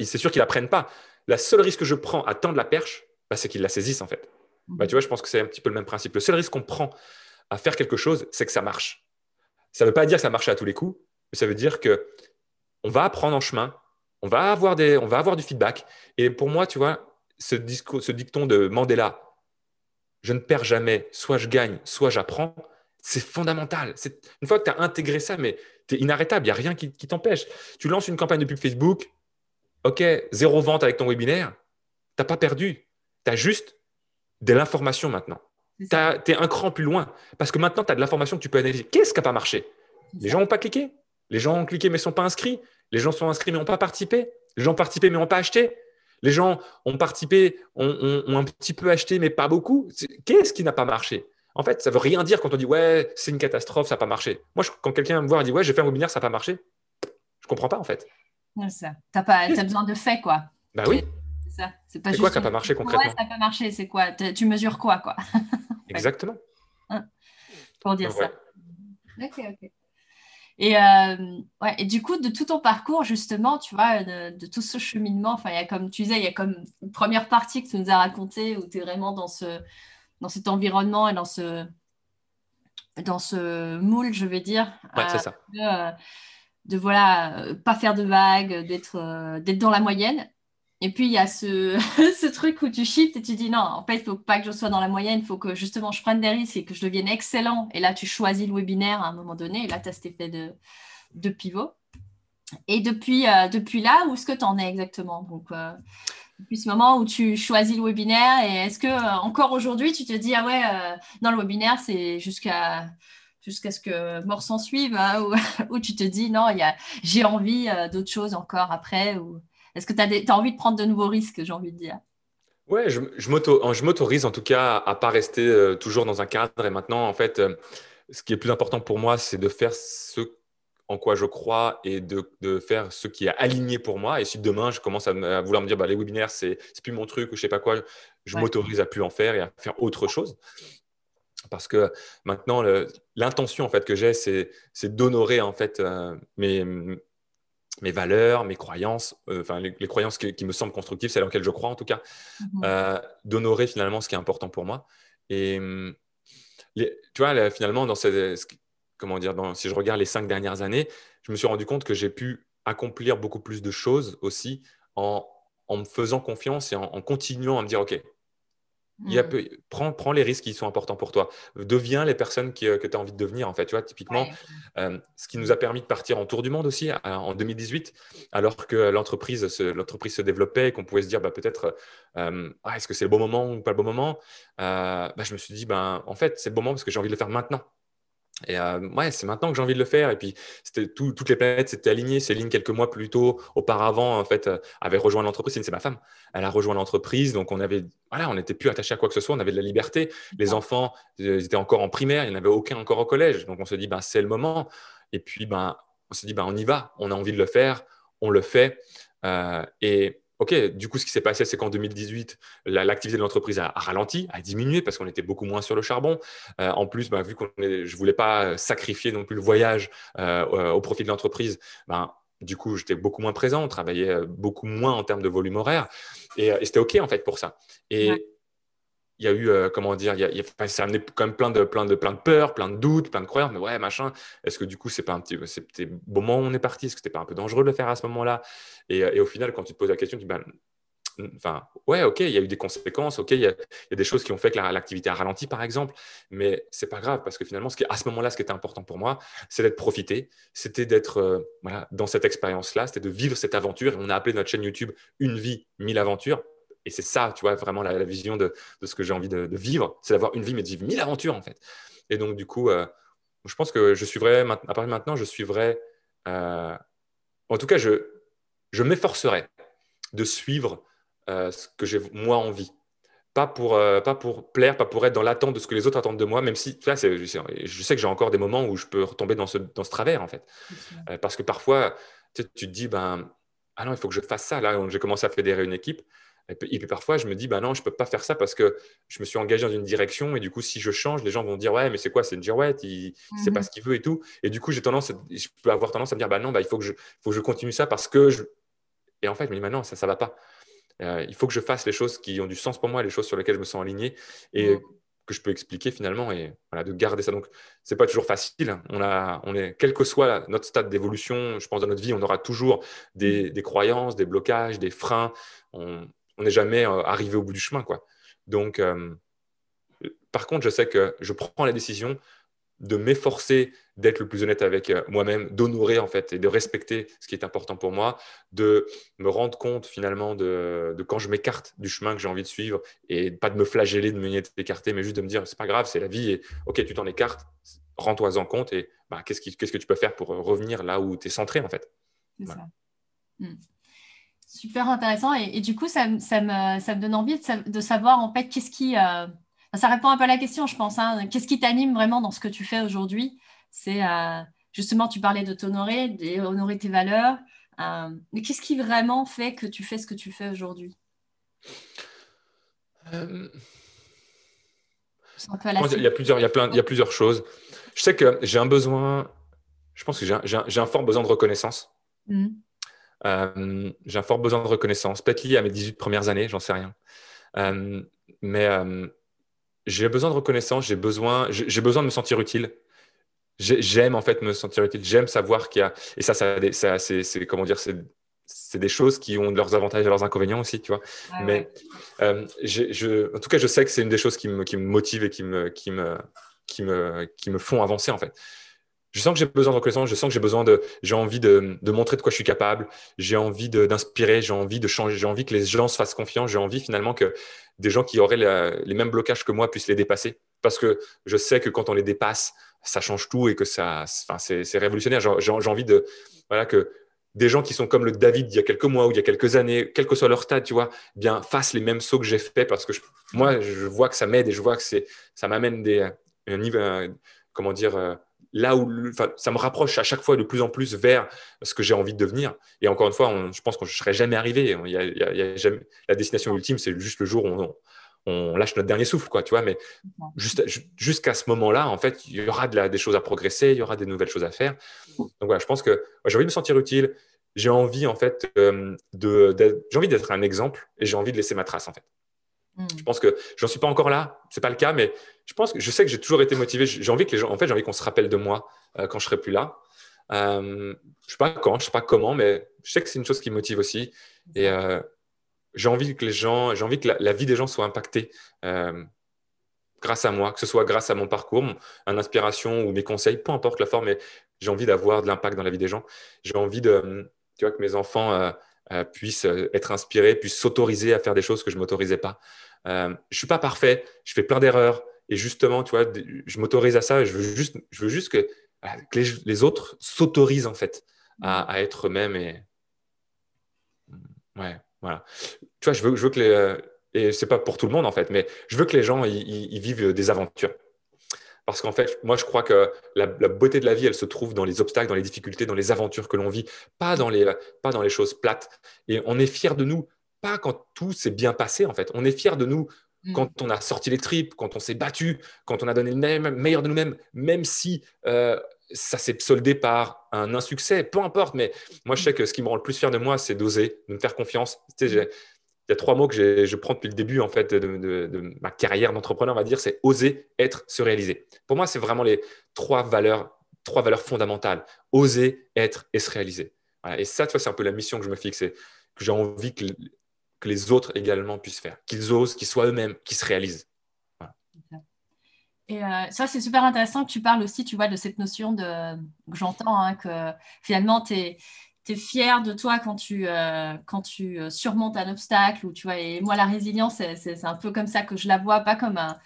c'est sûr qu'il ne la pas. Le seul risque que je prends à tendre la perche, bah, c'est qu'il la saisisse en fait. Bah, mhm. tu vois, je pense que c'est un petit peu le même principe. Le seul risque qu'on prend à faire quelque chose, c'est que ça marche. Ça ne veut pas dire que ça marche à tous les coups, mais ça veut dire que on va apprendre en chemin, on va avoir, des, on va avoir du feedback. Et pour moi, tu vois, ce, discours, ce dicton de Mandela, je ne perds jamais, soit je gagne, soit j'apprends, c'est fondamental. Une fois que tu as intégré ça, mais tu es inarrêtable, il n'y a rien qui, t'empêche. Tu lances une campagne de pub Facebook, OK, zéro vente avec ton webinaire, tu n'as pas perdu. Tu as juste de l'information maintenant. Tu es un cran plus loin. Parce que maintenant, tu as de l'information que tu peux analyser. Qu'est-ce qui n'a pas marché? Les gens n'ont pas cliqué. Les gens ont cliqué mais ne sont pas inscrits. Les gens sont inscrits mais n'ont pas participé. Les gens ont participé mais n'ont pas acheté. Les gens ont participé, ont, un petit peu acheté mais pas beaucoup. Qu'est-ce qui n'a pas marché? En fait, ça ne veut rien dire quand on dit ouais, c'est une catastrophe, ça n'a pas marché. Moi, quand quelqu'un me voir et dit ouais, j'ai fait un webinaire, ça n'a pas marché, je ne comprends pas en fait. Tu as, besoin de faits, quoi. Bah oui. C'est pas quoi qui n'a pas marché concrètement Ouais, ça n'a pas marché, c'est quoi? Tu mesures quoi, quoi? Exactement. Hein, pour dire ça. Ok, ok. Et, euh, ouais, et du coup, de tout ton parcours, justement, tu vois, de, tout ce cheminement, enfin, il y a comme tu disais, il y a comme une première partie que tu nous as racontée où tu es vraiment dans, ce, dans cet environnement et dans ce, dans ce moule, je vais dire. Ouais, c'est ça. De, euh, de, voilà, pas faire de vagues, d'être euh, d'être dans la moyenne. Et puis, il y a ce, truc où tu shifts et tu dis non, en fait, il faut pas que je sois dans la moyenne, il faut que justement je prenne des risques et que je devienne excellent. Et là, tu choisis le webinaire à un moment donné. Et là, tu as cet effet de, pivot. Et depuis, euh, là, où est-ce que tu en es exactement? Donc, euh, depuis ce moment où tu choisis le webinaire, et est-ce que euh, encore aujourd'hui, tu te dis, ah ouais, dans le webinaire, c'est jusqu'à jusqu'à ce que mort s'en suive, hein, ou, tu te dis, non, j'ai envie d'autres choses encore après ou... Est-ce que tu as, as, envie de prendre de nouveaux risques, j'ai envie de dire? Ouais, je, je m'autorise en tout cas à pas rester euh, toujours dans un cadre. Et maintenant, en fait, euh, ce qui est plus important pour moi, c'est de faire ce en quoi je crois et de, de, faire ce qui est aligné pour moi. Et si demain, je commence à, vouloir me dire, bah, les webinaires, c'est plus mon truc ou je sais pas quoi, je m'autorise à plus en faire et à faire autre chose. Parce que maintenant, l'intention en fait que j'ai, c'est d'honorer en fait euh, mes, mes valeurs, mes croyances, euh, enfin les, croyances qui, me semblent constructives, celles auxquelles je crois en tout cas, mhm. euh, d'honorer finalement ce qui est important pour moi. Et tu vois, finalement, dans comment dire, si je regarde les cinq dernières années, je me suis rendu compte que j'ai pu accomplir beaucoup plus de choses aussi en, me faisant confiance et en, en, continuant à me dire, OK, il mm. prends, les risques qui sont importants pour toi. Deviens les personnes euh, que tu as envie de devenir. En fait, tu vois, typiquement, euh, ce qui nous a permis de partir en tour du monde aussi en 2018, alors que l'entreprise se, l'entreprise se développait et qu'on pouvait se dire bah, peut-être euh, ah, est-ce que c'est le bon moment ou pas le bon moment bah, Je me suis dit ben, en fait, c'est le bon moment parce que j'ai envie de le faire maintenant. Et euh, ouais, c'est maintenant que j'ai envie de le faire. Et puis, c'était toutes les planètes s'étaient alignées. Céline, quelques mois plus tôt, auparavant, en fait, euh, avait rejoint l'entreprise. Céline, c'est ma femme. Elle a rejoint l'entreprise. Donc, on avait, voilà, on n'était plus attaché à quoi que ce soit. On avait de la liberté. Les enfants, ils étaient encore en primaire. Il n'y en avait aucun encore au collège. Donc, on se dit, ben, c'est le moment. Et puis, ben, on se dit, ben, on y va. On a envie de le faire. On le fait. Euh, et OK, du coup, ce qui s'est passé, c'est qu'en 2018, l'activité de l'entreprise a, ralenti, a diminué parce qu'on était beaucoup moins sur le charbon. Euh, en plus, ben, vu que je voulais pas sacrifier non plus le voyage euh, au profit de l'entreprise, ben, du coup, j'étais beaucoup moins présent, on travaillait beaucoup moins en termes de volume horaire. Et, c'était OK, en fait, pour ça. Et il y a eu, euh, comment dire, il y a, ça a amené quand même plein de, plein, de, plein de peurs, plein de doutes, plein de croyances. Mais ouais, machin, est-ce que du coup, c'est pas un petit c'était moment où on est parti? Est-ce que c'était pas un peu dangereux de le faire à ce moment-là? Et, et, au final, quand tu te poses la question, tu dis, ben, enfin, ouais, ok, il y a eu des conséquences, ok, il y, a, des choses qui ont fait que l'activité a ralenti, par exemple, mais c'est pas grave parce que finalement, ce qui, à ce moment-là, ce qui était important pour moi, c'est d'être profité, c'était d'être euh, voilà, dans cette expérience-là, c'était de vivre cette aventure. On a appelé notre chaîne YouTube Une vie, mille aventures et c'est ça, tu vois, vraiment la, vision de, ce que j'ai envie de, vivre, c'est d'avoir une vie, mais de vivre mille aventures, en fait. Et donc, du coup, euh, je pense que je suivrai, à partir de maintenant, je suivrai, euh, en tout cas, je, je m'efforcerai de suivre euh, ce que j'ai moi envie. Pas pour, pas pour plaire, pas pour être dans l'attente de ce que les autres attendent de moi, même si tu vois, je sais que j'ai encore des moments où je peux retomber dans ce, dans ce travers, en fait. parce que parfois, tu, te dis, ben, ah non, il faut que je fasse ça. Là, j'ai commencé à fédérer une équipe. Et puis, parfois, je me dis, bah non, je ne peux pas faire ça parce que je me suis engagé dans une direction et du coup, si je change, les gens vont dire, ouais, mais c'est quoi C'est une girouette, il ne sait pas mhm. ce qu'il veut et tout. Et du coup, j'ai tendance, je peux avoir tendance à me dire, bah non, bah, il faut que, je, faut que je continue ça parce que je. Et en fait, je me dis, bah non, ça ne va pas. Euh, il faut que je fasse les choses qui ont du sens pour moi, les choses sur lesquelles je me sens aligné et mhm. que je peux expliquer finalement et voilà, de garder ça. Donc, ce n'est pas toujours facile. On a, on est, quel que soit notre stade d'évolution, je pense, dans notre vie, on aura toujours des, mhm. des croyances, des blocages, des freins. On, on n'est jamais euh, arrivé au bout du chemin. Quoi. Donc, euh, par contre, je sais que je prends la décision de m'efforcer d'être le plus honnête avec euh, moi-même, d'honorer en fait et de respecter ce qui est important pour moi, de me rendre compte finalement de, quand je m'écarte du chemin que j'ai envie de suivre et pas de me flageller, de me écarter, mais juste de me dire c'est pas grave, c'est la vie et ok, tu t'en écartes, rends-toi en compte et bah, qu'est-ce, que tu peux faire pour revenir là où tu es centré en fait. Hmm. Super intéressant. Et, du coup, ça, ça, me, ça, me, donne envie de, savoir en fait qu'est-ce qui. Euh, ça répond un peu à la question, je pense. Hein. Qu'est-ce qui t'anime vraiment dans ce que tu fais aujourd'hui? C'est euh, justement, tu parlais de t'honorer, d'honorer tes valeurs. Euh, mais qu'est-ce qui vraiment fait que tu fais ce que tu fais aujourd'hui? Il, y a plusieurs, il, y a plein, il y a plusieurs choses. Je sais que j'ai un besoin, je pense que j'ai un, fort besoin de reconnaissance. Mmh. Euh, j'ai un fort besoin de reconnaissance, peut-être lié à mes 18 premières années, j'en sais rien. Euh, mais euh, j'ai besoin de reconnaissance, j'ai besoin, j'ai besoin de me sentir utile. J'aime en fait me sentir utile, j'aime savoir qu'il y a. Et ça, ça, c'est comment dire, c'est des choses qui ont leurs avantages et leurs inconvénients aussi, tu vois. mais je, en tout cas, je sais que c'est une des choses qui me, qui me motive et qui me, qui, me, qui, me, qui me font avancer en fait je sens que j'ai besoin de reconnaissance, je sens que j'ai besoin de, j'ai envie de, montrer de quoi je suis capable, j'ai envie d'inspirer, j'ai envie de changer, j'ai envie que les gens se fassent confiance, j'ai envie finalement que des gens qui auraient les mêmes blocages que moi puissent les dépasser. Parce que je sais que quand on les dépasse, ça change tout et que ça, enfin, c'est révolutionnaire. J'ai envie de, voilà, que des gens qui sont comme le David il y a quelques mois ou il y a quelques années, quel que soit leur stade, tu vois, bien fassent les mêmes sauts que j'ai fait parce que moi, je vois que ça m'aide et je vois que ça m'amène des, un niveau, comment dire, euh, là où ça me rapproche à chaque fois de plus en plus vers ce que j'ai envie de devenir. Et encore une fois, je pense que je ne serais jamais arrivé. Il y a, jamais, la destination ultime, c'est juste le jour où on, lâche notre dernier souffle, quoi, tu vois. Mais jusqu'à ce moment-là, en fait, il y aura de la, des choses à progresser, il y aura des nouvelles choses à faire. Donc voilà, je pense que j'ai envie de me sentir utile. J'ai envie, en fait, euh, de, j'ai envie d'être un exemple et j'ai envie de laisser ma trace, en fait. Hmm. Je pense que j'en suis pas encore là, c'est pas le cas, mais je pense que je sais que j'ai toujours été motivé. J'ai envie que les gens, en fait, j'ai envie qu'on se rappelle de moi euh, quand je serai plus là. Euh, je sais pas quand, je sais pas comment, mais je sais que c'est une chose qui me motive aussi. Et euh, j'ai envie que les gens, j'ai envie que la, vie des gens soit impactée euh, grâce à moi, que ce soit grâce à mon parcours, mon, inspiration ou mes conseils, peu importe la forme, mais j'ai envie d'avoir de l'impact dans la vie des gens. J'ai envie de, tu vois, que mes enfants puissent être inspirés, puissent s'autoriser à faire des choses que je m'autorisais pas. Je suis pas parfait, je fais plein d'erreurs. Et justement, tu vois, je m'autorise à ça. Je veux juste, je veux juste que, les, autres s'autorisent en fait à, être eux-mêmes. Et ouais, voilà. Tu vois, je veux, je veux que les. Euh, et c'est pas pour tout le monde en fait, mais je veux que les gens ils, vivent des aventures. Parce qu'en fait, moi, je crois que la, beauté de la vie, elle se trouve dans les obstacles, dans les difficultés, dans les aventures que l'on vit, pas dans les, pas dans les choses plates. Et on est fier de nous, pas quand tout s'est bien passé, en fait. On est fier de nous Mm. quand on a sorti les tripes, quand on s'est battu, quand on a donné le meilleur de nous-mêmes, même si euh, ça s'est soldé par un insuccès, peu importe. Mais moi, je sais que ce qui me rend le plus fier de moi, c'est d'oser, de me faire confiance. Tu sais, il y a trois mots que je prends depuis le début en fait de, ma carrière d'entrepreneur, on va dire, c'est oser, être, se réaliser. Pour moi, c'est vraiment les trois valeurs, trois valeurs fondamentales oser, être et se réaliser. Et ça, tu vois, c'est un peu la mission que je me fixe, que j'ai envie que que les autres également puissent faire, qu'ils osent, qu'ils soient eux-mêmes, qu'ils se réalisent. Et euh, ça, c'est super intéressant que tu parles aussi, tu vois, de cette notion de, que j'entends, hein, que finalement, tu es, fier de toi quand tu, euh, quand tu euh, surmontes un obstacle. Ou, tu vois, et moi, la résilience, c'est un peu comme ça que je la vois, pas comme, un,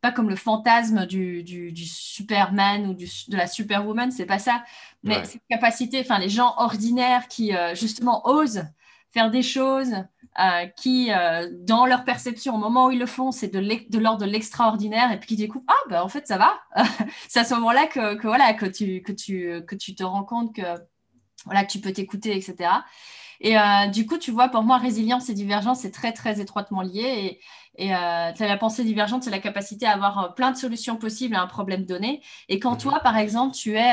pas comme le fantasme du, du, Superman ou du, de la Superwoman, c'est pas ça. Mais cette capacité, enfin, les gens ordinaires qui, justement, osent faire des choses, euh, qui, euh, dans leur perception, au moment où ils le font, c'est de l'ordre de l'extraordinaire, et puis qui découvrent, ah, ben en fait, ça va. c'est à ce moment-là que, que, voilà, que, tu, que, tu, que tu te rends compte que, voilà, que tu peux t'écouter, etc. Et euh, du coup, tu vois, pour moi, résilience et divergence, c'est très, très étroitement lié. Et, et la pensée divergente, c'est la capacité à avoir plein de solutions possibles à un problème donné. Et quand mmh toi, par exemple, tu es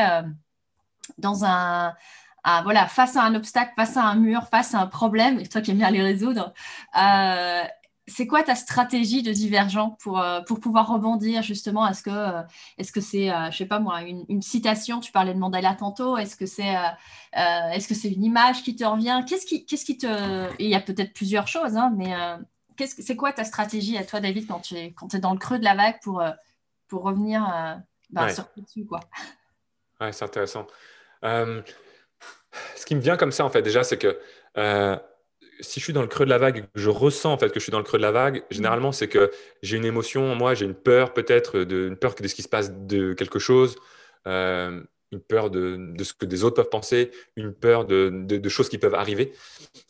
dans un, voilà, face à un obstacle, face à un mur, face à un problème, et toi qui aimes bien les résoudre, euh, c'est quoi ta stratégie de divergent pour, euh, pour pouvoir rebondir justement? Est-ce que euh, est-ce que c'est, je sais pas moi, une, citation Tu parlais de Mandela tantôt. Est-ce que c'est est-ce que c'est une image qui te revient? Qu'est-ce qui qu'est-ce qui te Il y a peut-être plusieurs choses, hein, mais qu'est-ce c'est quoi ta stratégie à toi, David, quand tu es quand es dans le creux de la vague pour pour revenir ben, sur dessus quoi? Ouais, c'est intéressant ce qui me vient comme ça, en fait, déjà, c'est que euh, si je suis dans le creux de la vague, je ressens en fait que je suis dans le creux de la vague, généralement, c'est que j'ai une émotion, moi, j'ai une peur peut-être, de, une peur de ce qui se passe de quelque chose. Euh, une peur de, ce que des autres peuvent penser, une peur de, choses qui peuvent arriver.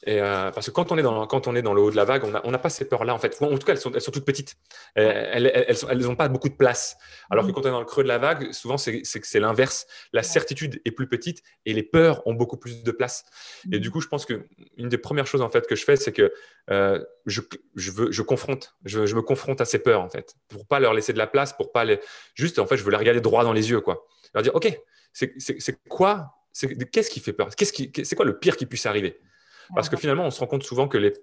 Et, euh, parce que quand on, est dans, quand on est dans le haut de la vague, on n'a pas ces peurs-là, en fait. En tout cas, elles sont, elles sont toutes petites. Elles n'ont elles, pas beaucoup de place. Alors que quand on est dans le creux de la vague, souvent, c'est c'est l'inverse. La certitude est plus petite et les peurs ont beaucoup plus de place. Et du coup, je pense qu'une des premières choses en fait, que je fais, c'est que euh, je, je, veux, je confronte, je, je, me confronte à ces peurs, en fait, pour pas leur laisser de la place, pour pas les... Juste, en fait, je veux les regarder droit dans les yeux, quoi. Leur dire, OK, c'est quoi Qu'est-ce qui fait peur? C'est quoi le pire qui puisse arriver? Parce que finalement, on se rend compte souvent que les,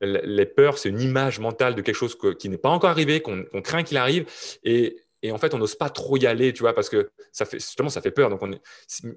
les peurs, c'est une image mentale de quelque chose qui n'est pas encore arrivé, qu'on craint qu'il arrive. Et, et, en fait, on n'ose pas trop y aller, tu vois, parce que ça fait, justement, ça fait peur. Donc on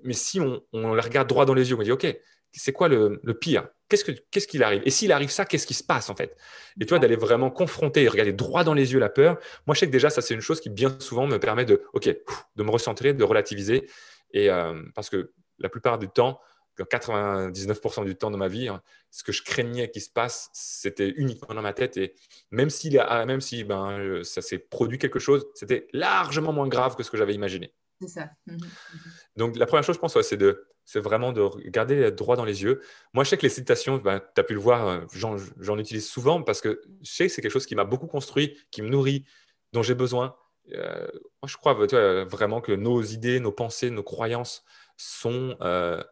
mais si on, on, les regarde droit dans les yeux, on dit, OK, c'est quoi le, le pire? Qu'est-ce qu'il qu arrive? Et s'il arrive ça, qu'est-ce qui se passe en fait? Et toi, d'aller vraiment confronter et regarder droit dans les yeux la peur, moi, je sais que déjà, ça, c'est une chose qui bien souvent me permet de, OK, de me recentrer, de relativiser et euh, parce que la plupart du temps, 99% du temps de ma vie, hein, ce que je craignais qui se passe, c'était uniquement dans ma tête. Et même, même si ben, euh, ça s'est produit quelque chose, c'était largement moins grave que ce que j'avais imaginé. C'est ça. Mmh mmh Donc, la première chose, je pense, c'est de c'est vraiment de regarder droit dans les yeux. Moi, je sais que les citations, ben, tu as pu le voir, euh, j'en utilise souvent parce que je sais que c'est quelque chose qui m'a beaucoup construit, qui me nourrit, dont j'ai besoin. Euh, moi, je crois vraiment que nos idées, nos pensées, nos croyances sont euh,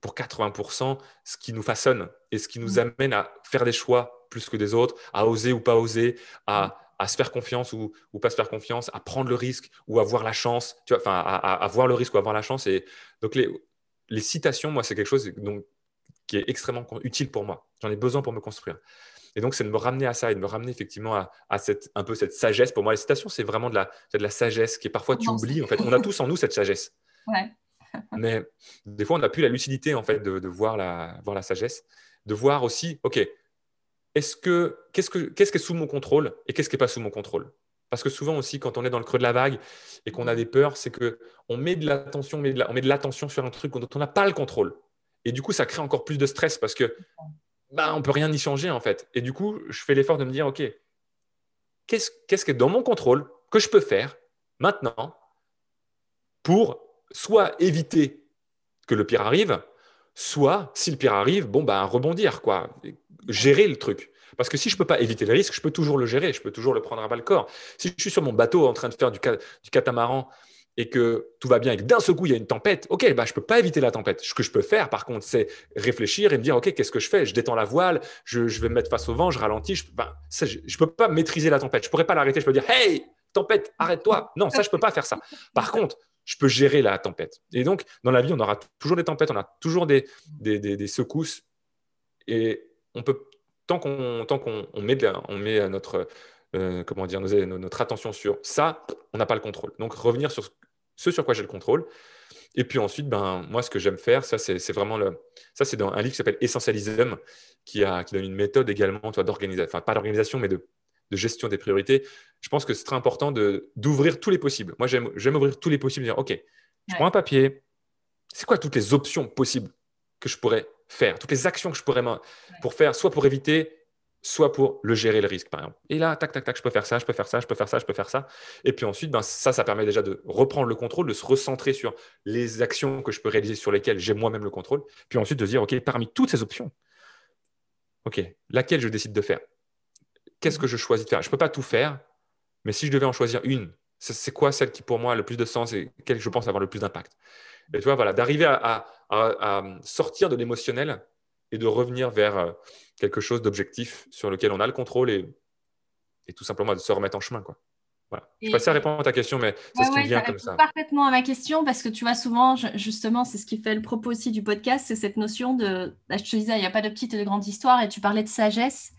pour 80% ce qui nous façonne et ce qui nous mmh. amène à faire des choix plus que des autres, à oser ou pas oser, à, mmh. se faire confiance ou, ou, pas se faire confiance, à prendre le risque ou avoir la chance, tu vois, enfin, à, à, avoir le risque ou avoir la chance. Et donc, les, les citations, moi, c'est quelque chose donc, qui est extrêmement utile pour moi. J'en ai besoin pour me construire. Et donc, c'est de me ramener à ça et de me ramener effectivement à, cette, un peu cette sagesse. Pour moi, les citations, c'est vraiment de la, de la sagesse qui est parfois tu oublies. En fait, on a tous en nous cette sagesse. Mais des fois, on n'a plus la lucidité en fait de, voir, la, voir la sagesse, de voir aussi, ok, est-ce que qu'est-ce que qu'est-ce qui est sous mon contrôle et qu'est-ce qui n'est pas sous mon contrôle? Parce que souvent aussi, quand on est dans le creux de la vague et qu'on a des peurs, c'est que on met de l'attention, on met de l'attention sur un truc dont on n'a pas le contrôle. Et du coup, ça crée encore plus de stress parce que bah, on peut rien y changer en fait. Et du coup, je fais l'effort de me dire, OK, qu'est-ce, qui est dans mon contrôle que je peux faire maintenant pour soit éviter que le pire arrive, soit, si le pire arrive, bon, ben, rebondir, quoi, gérer le truc. Parce que si je ne peux pas éviter le risque, je peux toujours le gérer, je peux toujours le prendre à bas le corps. Si je suis sur mon bateau en train de faire du catamaran et que tout va bien et que d'un seul coup il y a une tempête, ok, bah, je ne peux pas éviter la tempête. Ce que je peux faire, par contre, c'est réfléchir et me dire, ok, qu'est-ce que je fais? Je détends la voile, je, vais me mettre face au vent, je ralentis. Je ne peux pas maîtriser la tempête. Je ne pourrais pas l'arrêter. Je peux dire, hey, tempête, arrête-toi. Non, ça, je ne peux pas faire ça. Par contre, je peux gérer la tempête. Et donc, dans la vie, on aura toujours des tempêtes, on a toujours des, secousses. Et on peut, tant qu'on on met, on met notre, euh, comment dire, notre attention sur ça, on n'a pas le contrôle. Donc, revenir sur ce sur quoi j'ai le contrôle. Et puis ensuite, ben, moi, ce que j'aime faire, ça, c'est vraiment le. Ça, c'est dans un livre qui s'appelle Essentialism, qui, a, qui donne une méthode également d'organisation, enfin, pas d'organisation, mais de, de, gestion des priorités. Je pense que c'est très important d'ouvrir tous les possibles. Moi, j'aime ouvrir tous les possibles dire OK, je prends un papier. C'est quoi toutes les options possibles que je pourrais faire, toutes les actions que je pourrais pour faire, soit pour éviter soit pour le gérer le risque, par exemple. Et là, tac, tac, tac, je peux faire ça, je peux faire ça, je peux faire ça, je peux faire ça. Et puis ensuite, ben, ça, ça permet déjà de reprendre le contrôle, de se recentrer sur les actions que je peux réaliser sur lesquelles j'ai moi-même le contrôle. Puis ensuite, de dire, OK, parmi toutes ces options, OK, laquelle je décide de faire? Qu'est-ce que je choisis de faire? Je ne peux pas tout faire, mais si je devais en choisir une, c'est quoi celle qui pour moi a le plus de sens et quelle je pense avoir le plus d'impact? Et tu vois, voilà, d'arriver à, sortir de l'émotionnel et de revenir vers euh, quelque chose d'objectif sur lequel on a le contrôle et, et, tout simplement de se remettre en chemin. Quoi. Voilà. Je ne sais pas à répondre à ta question, mais c'est ce qui vient comme ça. parfaitement à ma question parce que tu vois, souvent, justement, c'est ce qui fait le propos aussi du podcast, c'est cette notion de. Bah, je te disais, il n'y a pas de petite et de grande histoire et tu parlais de sagesse.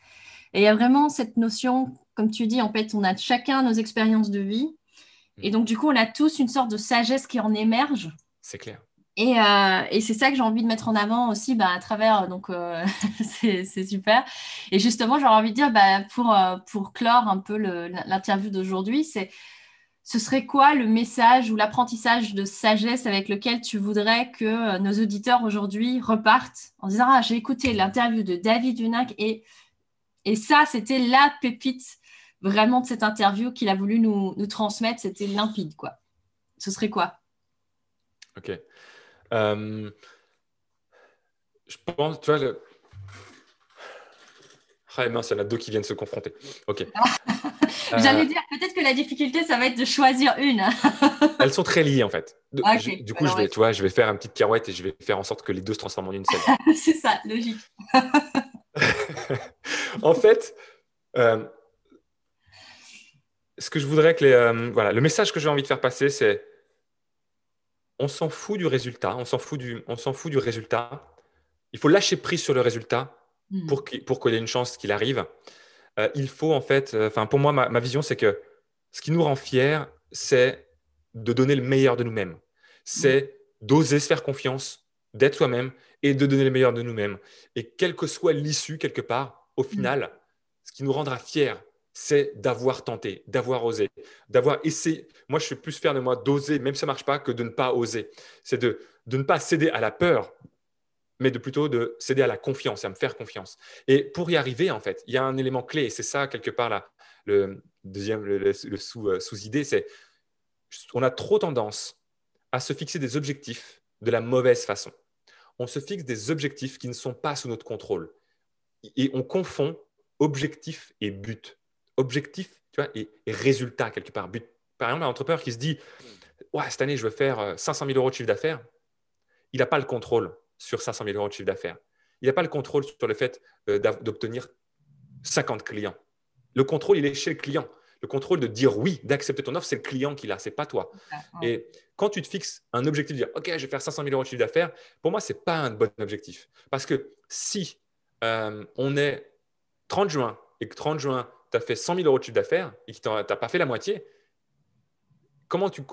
Et il y a vraiment cette notion, comme tu dis, en fait, on a chacun nos expériences de vie. Et mm. donc, du coup, on a tous une sorte de sagesse qui en émerge. C'est clair. Euh, et, c'est ça que j'ai envie de mettre en avant aussi bah, à travers, donc euh, c'est super. Et justement, j'aurais envie de dire, bah, pour, euh, pour clore un peu l'interview d'aujourd'hui, c'est ce serait quoi le message ou l'apprentissage de sagesse avec lequel tu voudrais que nos auditeurs aujourd'hui repartent en disant, ah, j'ai écouté l'interview de David Dunac et, et ça, c'était la pépite vraiment de cette interview qu'il a voulu nous, nous transmettre, c'était limpide, quoi. Ce serait quoi? Ok. Euh, je pense, tu vois, le... Ah mince, il y en a deux qui viennent se confronter. Ok. J'allais euh, dire, peut-être que la difficulté, ça va être de choisir une. Elles sont très liées, en fait. Ah, du coup, je, vais, tu vois, je vais faire une petite pirouette et je vais faire en sorte que les deux se transforment en une seule. C'est ça, logique. en fait, euh, ce que je voudrais que les. voilà, le message que j'ai envie de faire passer, c'est on s'en fout du résultat, on s'en fout du, on s'en fout du résultat. Il faut lâcher prise sur le résultat hmm. pour qu'il, pour qu'il y ait une chance qu'il arrive. Euh, il faut en fait, euh, enfin pour moi, ma, vision, c'est que ce qui nous rend fiers, c'est de donner le meilleur de nous-mêmes. C'est d'oser se faire confiance, d'être soi-même et de donner le meilleur de nous-mêmes. Et quelle que soit l'issue, quelque part, au hmm. final, ce qui nous rendra fiers, c'est d'avoir tenté, d'avoir osé, d'avoir essayé. Moi, je suis plus fier de moi d'oser, même si ça ne marche pas, que de ne pas oser. C'est de, de ne pas céder à la peur, mais de plutôt de céder à la confiance, à me faire confiance. Et pour y arriver, en fait, il y a un élément clé, et c'est ça, quelque part, là, le deuxième, le, euh, sous-idée, c'est on a trop tendance à se fixer des objectifs de la mauvaise façon. On se fixe des objectifs qui ne sont pas sous notre contrôle. Et on confond objectif et but objectif tu vois, et, résultat quelque part. But. Par exemple, un entrepreneur qui se dit ouais, cette année, je veux faire 500 euh, 000 euros de chiffre d'affaires, il n'a pas le contrôle sur 500 000 euros de chiffre d'affaires. Il n'a pas le contrôle sur le fait euh, d'obtenir 50 clients. Le contrôle, il est chez le client. Le contrôle de dire oui, d'accepter ton offre, c'est le client qui l'a, c'est pas toi. Et quand tu te fixes un objectif de dire OK, je vais faire 500 000 euros de chiffre d'affaires, pour moi, ce n'est pas un bon objectif. Parce que si euh, on est 30 juin et que 30 juin, tu as fait 100 000 euros de chiffre d'affaires et que tu n'as pas fait la moitié, comment tu,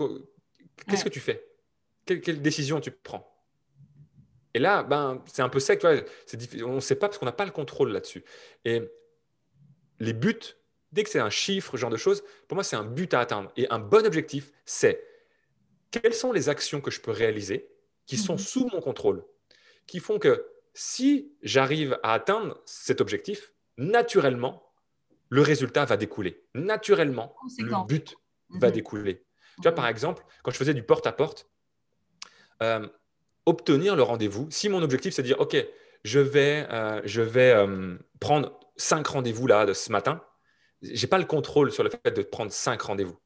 qu'est-ce que tu fais? Quelle, décision tu prends? Et là, ben, c'est un peu sec. Tu on ne sait pas parce qu'on n'a pas le contrôle là-dessus. Et les buts, dès que c'est un chiffre, ce genre de choses, pour moi, c'est un but à atteindre. Et un bon objectif, c'est quelles sont les actions que je peux réaliser qui sont mhm. sous mon contrôle, qui font que si j'arrive à atteindre cet objectif, naturellement, le résultat va découler. Naturellement, le but va mhm. découler. Tu vois, par exemple, quand je faisais du porte-à-porte, euh, obtenir le rendez-vous, si mon objectif c'est de dire, OK, je vais, euh, je vais euh, prendre cinq rendez-vous là de ce matin, je n'ai pas le contrôle sur le fait de prendre cinq rendez-vous.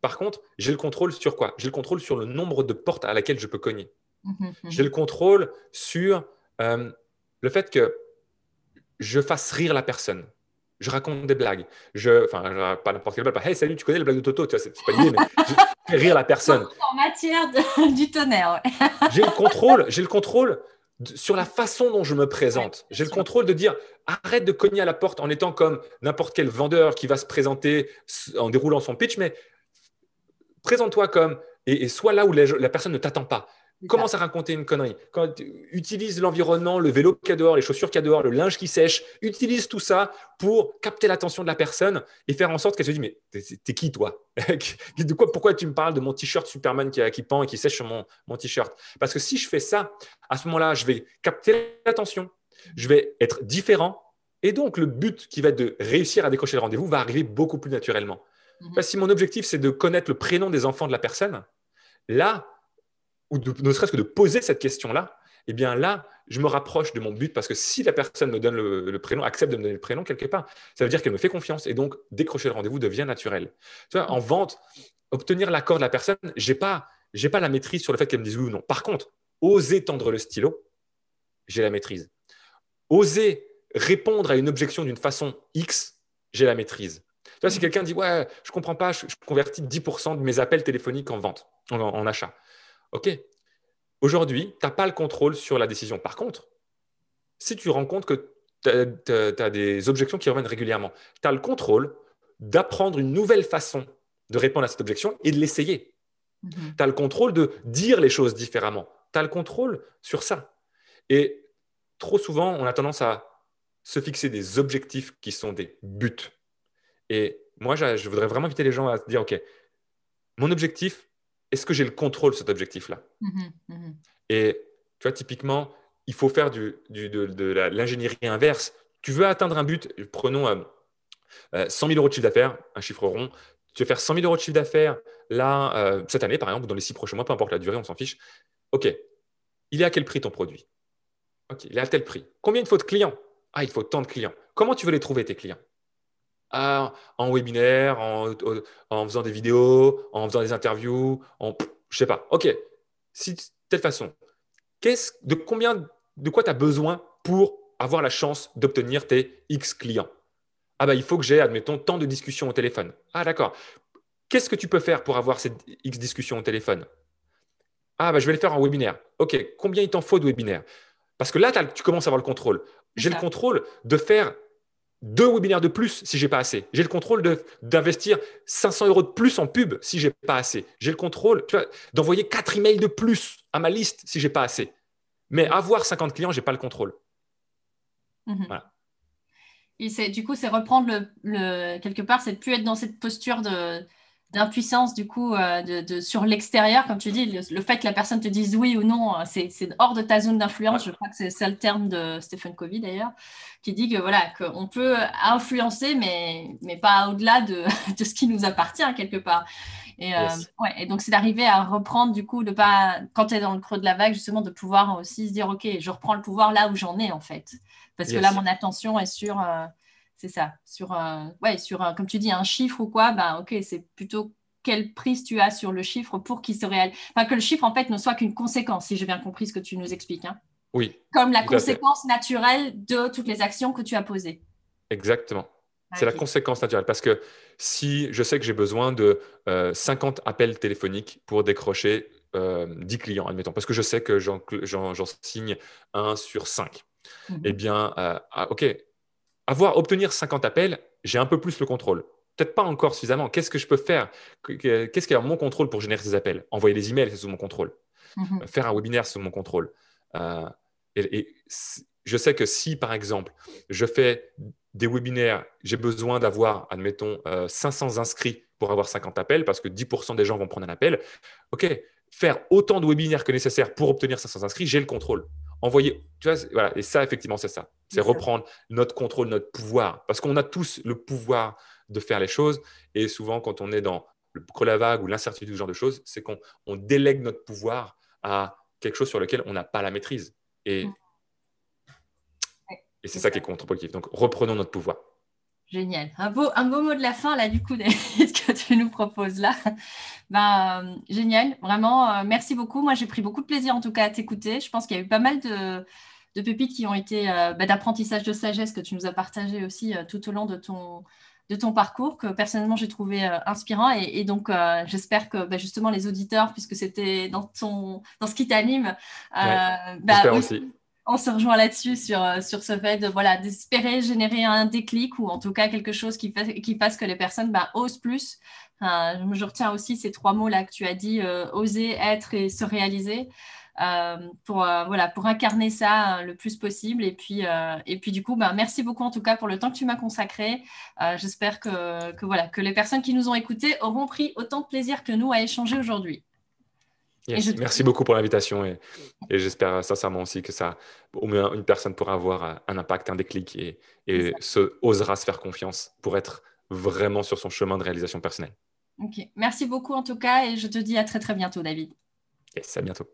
Par contre, j'ai le contrôle sur quoi? J'ai le contrôle sur le nombre de portes à laquelle je peux cogner. Mhm, mhm. J'ai le contrôle sur le fait que je fasse rire la personne je raconte des blagues. Je, enfin, pas n'importe quelle blague. Hey, salut, tu connais la blague de Toto Tu vois, c'est pas l'idée, mais je fais rire la personne. En matière de, du tonnerre. j'ai le contrôle. J'ai le contrôle sur la façon dont je me présente. J'ai le contrôle de dire arrête de cogner à la porte en étant comme n'importe quel vendeur qui va se présenter en déroulant son pitch, mais présente-toi comme et, sois là où la personne ne t'attend pas. Commence à raconter une connerie. Quand, utilise l'environnement, le vélo qu'il y a dehors, les chaussures qu'il y a dehors, le linge qui sèche. Utilise tout ça pour capter l'attention de la personne et faire en sorte qu'elle se dise Mais t'es qui, toi de quoi, Pourquoi tu me parles de mon t-shirt Superman qui, qui pend et qui sèche sur mon, mon t-shirt? Parce que si je fais ça, à ce moment-là, je vais capter l'attention, je vais être différent. Et donc, le but qui va être de réussir à décrocher le rendez-vous va arriver beaucoup plus naturellement. Mhm. Parce que si mon objectif, c'est de connaître le prénom des enfants de la personne, là, ou ne serait-ce que de poser cette question-là, eh bien là, je me rapproche de mon but parce que si la personne me donne le, prénom, accepte de me donner le prénom quelque part, ça veut dire qu'elle me fait confiance et donc décrocher le rendez-vous devient naturel. Tu vois, en vente, obtenir l'accord de la personne, j'ai pas, pas la maîtrise sur le fait qu'elle me dise oui ou non. Par contre, oser tendre le stylo, j'ai la maîtrise. Oser répondre à une objection d'une façon X, j'ai la maîtrise. Tu vois, si quelqu'un dit ouais, je comprends pas, je, convertis 10% de mes appels téléphoniques en vente, en achat. OK, aujourd'hui, tu n'as pas le contrôle sur la décision. Par contre, si tu rends compte que tu as, des objections qui reviennent régulièrement, tu as le contrôle d'apprendre une nouvelle façon de répondre à cette objection et de l'essayer. Mm-hmm. Tu as le contrôle de dire les choses différemment. Tu as le contrôle sur ça. Et trop souvent, on a tendance à se fixer des objectifs qui sont des buts. Et moi, je voudrais vraiment inviter les gens à se dire, OK, mon objectif, est-ce que j'ai le contrôle de cet objectif-là? Mmh mmh Et tu vois, typiquement, il faut faire du, de, l'ingénierie inverse. Tu veux atteindre un but, prenons 100 euh, 000 euh, euros de chiffre d'affaires, un chiffre rond. Tu veux faire 100 000 euros de chiffre d'affaires là, euh, cette année, par exemple, ou dans les six prochains mois, peu importe la durée, on s'en fiche. OK, il est à quel prix ton produit? OK, il est à tel prix. Combien il faut de clients? Ah, il faut tant de clients. Comment tu veux les trouver, tes clients? En webinaire, en, faisant des vidéos, en faisant des interviews, en je sais pas. Ok, si de telle façon, de combien, de quoi tu as besoin pour avoir la chance d'obtenir tes X clients? Ah bah il faut que j'ai, admettons, tant de discussions au téléphone. Ah d'accord. Qu'est-ce que tu peux faire pour avoir ces X discussions au téléphone? Ah bah je vais les faire en webinaire. Ok, combien il t'en faut de webinaire Parce que là, tu commences à avoir le contrôle. J'ai le contrôle de faire deux webinaires de plus si j'ai pas assez. J'ai le contrôle d'investir 500 euros de plus en pub si j'ai pas assez. J'ai le contrôle d'envoyer quatre emails de plus à ma liste si j'ai pas assez. Mais avoir 50 clients, j'ai pas le contrôle. Mhm. Voilà. Et du coup, c'est reprendre le, quelque part, c'est de plus être dans cette posture de d'impuissance du coup euh, de, sur l'extérieur, comme tu dis, le, fait que la personne te dise oui ou non, euh, c'est hors de ta zone d'influence. Je crois que c'est ça le terme de Stephen Covey d'ailleurs, qui dit que voilà qu'on peut influencer, mais, mais pas au-delà de, de, ce qui nous appartient quelque part. Et, euh, ouais, et donc c'est d'arriver à reprendre du coup, de pas quand tu es dans le creux de la vague, justement, de pouvoir aussi se dire ok, je reprends le pouvoir là où j'en ai en fait, parce que là mon attention est sur c'est ça. Sur, un, ouais, sur un, comme tu dis, un chiffre ou quoi, ben, ok, c'est plutôt quelle prise tu as sur le chiffre pour qu'il se réalise. Enfin, que le chiffre, en fait, ne soit qu'une conséquence, si j'ai bien compris ce que tu nous expliques. Hein. Oui. Comme la conséquence naturelle de toutes les actions que tu as posées. Exactement. C'est la conséquence naturelle. Parce que si je sais que j'ai besoin de 50 euh, appels téléphoniques pour décrocher 10 euh, clients, admettons, parce que je sais que j'en signe un sur 5, mhm. eh bien, euh, ah, OK, avoir, obtenir 50 appels, j'ai un peu plus le contrôle. Peut-être pas encore suffisamment. Qu'est-ce que je peux faire? Qu'est-ce qui est mon contrôle pour générer ces appels? Envoyer des emails, c'est sous mon contrôle. Mhm. Euh, faire un webinaire, c'est sous mon contrôle. Euh, et, je sais que si, par exemple, je fais des webinaires, j'ai besoin d'avoir, admettons, 500 euh, inscrits pour avoir 50 appels, parce que 10% des gens vont prendre un appel. OK, faire autant de webinaires que nécessaire pour obtenir 500 inscrits, j'ai le contrôle envoyer. Tu vois, voilà. Et ça, effectivement, c'est ça. C'est reprendre notre contrôle, notre pouvoir. Parce qu'on a tous le pouvoir de faire les choses. Et souvent, quand on est dans le creux la vague ou l'incertitude, ce genre de choses, c'est qu'on délègue notre pouvoir à quelque chose sur lequel on n'a pas la maîtrise. Et, et c'est ça, qui est contre-productif. Donc, reprenons notre pouvoir. Génial. Un beau, un beau mot de la fin, là, du coup, que tu nous proposes là. Ben, euh, génial. Vraiment, euh, merci beaucoup. Moi, j'ai pris beaucoup de plaisir, en tout cas, à t'écouter. Je pense qu'il y a eu pas mal de, de pépites qui ont été euh, ben, d'apprentissage de sagesse que tu nous as partagé aussi tout au long de ton, de ton parcours que personnellement j'ai trouvé inspirant et, donc j'espère que ben, justement les auditeurs puisque c'était dans ton dans ce qui t'anime ouais, aussi on se rejoint là-dessus sur, euh, sur ce fait de voilà d'espérer générer un déclic ou en tout cas quelque chose qui, fait, qui fasse que les personnes bah, osent plus. je retiens aussi ces trois mots là que tu as dit euh, oser, être et se réaliser. Euh, pour, voilà, pour incarner ça le plus possible. Et puis, et puis du coup, bah, merci beaucoup en tout cas pour le temps que tu m'as consacré. J'espère que, que, voilà, que les personnes qui nous ont écoutés auront pris autant de plaisir que nous à échanger aujourd'hui. Merci beaucoup pour l'invitation et, j'espère sincèrement aussi que ça, au moins une personne pourra avoir un impact, un déclic et, et se, osera se faire confiance pour être vraiment sur son chemin de réalisation personnelle. Ok, merci beaucoup en tout cas et je te dis à très très bientôt David. Yes, à bientôt.